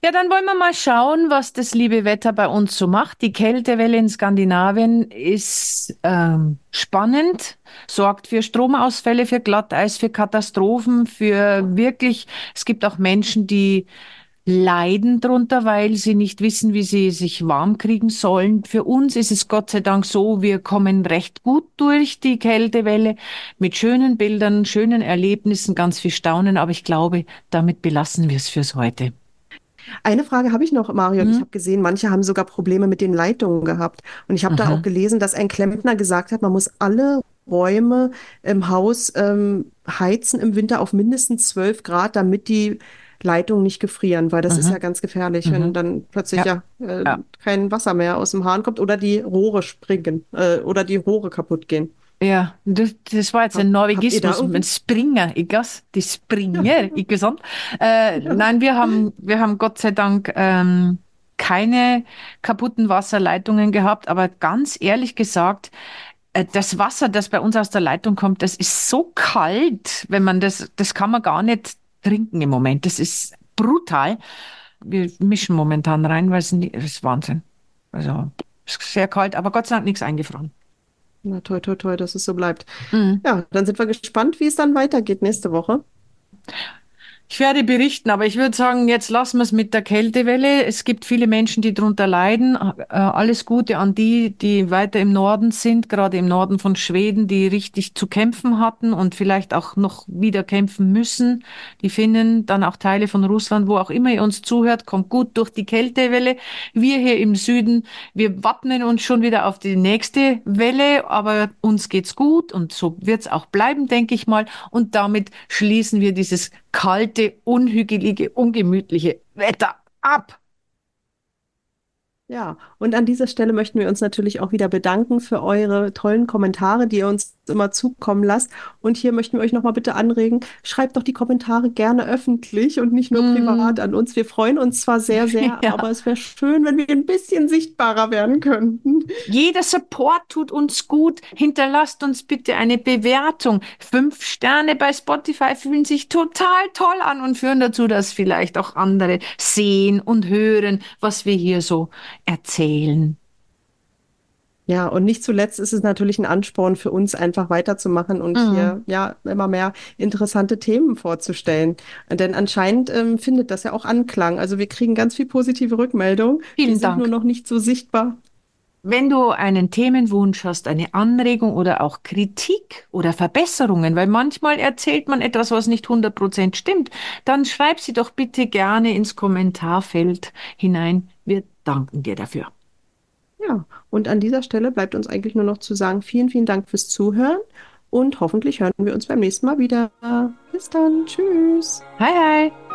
Ja, dann wollen wir mal schauen, was das liebe Wetter bei uns so macht. Die Kältewelle in Skandinavien ist ähm, spannend, sorgt für Stromausfälle, für Glatteis, für Katastrophen, für wirklich, es gibt auch Menschen, die leiden drunter, weil sie nicht wissen, wie sie sich warm kriegen sollen. Für uns ist es Gott sei Dank so, wir kommen recht gut durch die Kältewelle mit schönen Bildern, schönen Erlebnissen, ganz viel Staunen, aber ich glaube, damit belassen wir es fürs heute. Eine Frage habe ich noch, Mario. Ich Hm? habe gesehen, manche haben sogar Probleme mit den Leitungen gehabt. Und ich habe da auch Aha. gelesen, dass ein Klempner gesagt hat, man muss alle Räume im Haus ähm, heizen im Winter auf mindestens 12 Grad, damit die Leitungen nicht gefrieren, weil das ist ja Mhm. ganz gefährlich, wenn Mhm. dann plötzlich Ja, ja äh, ja, kein Wasser mehr aus dem Hahn kommt oder die Rohre springen äh, oder die Rohre kaputt gehen. ja. Das, war jetzt ein Norwegismus, ein? Springer, ikke sant? Die Springer, ikke sant? Äh, nein, wir haben, wir haben Gott sei Dank ähm, keine kaputten Wasserleitungen gehabt, aber ganz ehrlich gesagt, äh, das Wasser, das bei uns aus der Leitung kommt, das ist so kalt, wenn man das, das kann man gar nicht trinken im Moment. Das ist brutal. Wir mischen momentan rein, weil es ist Wahnsinn. Also, es ist sehr kalt, aber Gott sei Dank nichts eingefroren. Na, toi, toi, toi, dass es so bleibt. Mhm. Ja, dann sind wir gespannt, wie es dann weitergeht nächste Woche. Ich werde berichten, aber ich würde sagen, jetzt lassen wir es mit der Kältewelle. Es gibt viele Menschen, die darunter leiden. Äh, Alles Gute an die, die weiter im Norden sind, gerade im Norden von Schweden, die richtig zu kämpfen hatten und vielleicht auch noch wieder kämpfen müssen. Die Finnen, dann auch Teile von Russland, wo auch immer ihr uns zuhört, kommt gut durch die Kältewelle. Wir hier im Süden, wir wappnen uns schon wieder auf die nächste Welle, aber uns geht's gut und so wird's auch bleiben, denke ich mal. Und damit schließen wir dieses kalte, unhügelige, ungemütliche Wetter ab. Ja, und an dieser Stelle möchten wir uns natürlich auch wieder bedanken für eure tollen Kommentare, die ihr uns immer zukommen lasst. Und hier möchten wir euch nochmal bitte anregen, schreibt doch die Kommentare gerne öffentlich und nicht nur privat Mm, an uns. Wir freuen uns zwar sehr, sehr, aber ja. es wäre schön, wenn wir ein bisschen sichtbarer werden könnten. Jeder Support tut uns gut. Hinterlasst uns bitte eine Bewertung. Fünf Sterne bei Spotify fühlen sich total toll an und führen dazu, dass vielleicht auch andere sehen und hören, was wir hier so erzählen. Ja, und nicht zuletzt ist es natürlich ein Ansporn für uns, einfach weiterzumachen und Mhm. hier ja immer mehr interessante Themen vorzustellen. Denn anscheinend ähm, findet das ja auch Anklang. Also wir kriegen ganz viel positive Rückmeldung. Die Vielen sind nur Dank. noch nicht so sichtbar. Wenn du einen Themenwunsch hast, eine Anregung oder auch Kritik oder Verbesserungen, weil manchmal erzählt man etwas, was nicht 100% stimmt, dann schreib sie doch bitte gerne ins Kommentarfeld hinein. Wir danken dir dafür. Ja, und an dieser Stelle bleibt uns eigentlich nur noch zu sagen, vielen, vielen Dank fürs Zuhören und hoffentlich hören wir uns beim nächsten Mal wieder. Bis dann. Tschüss. Hi, hi.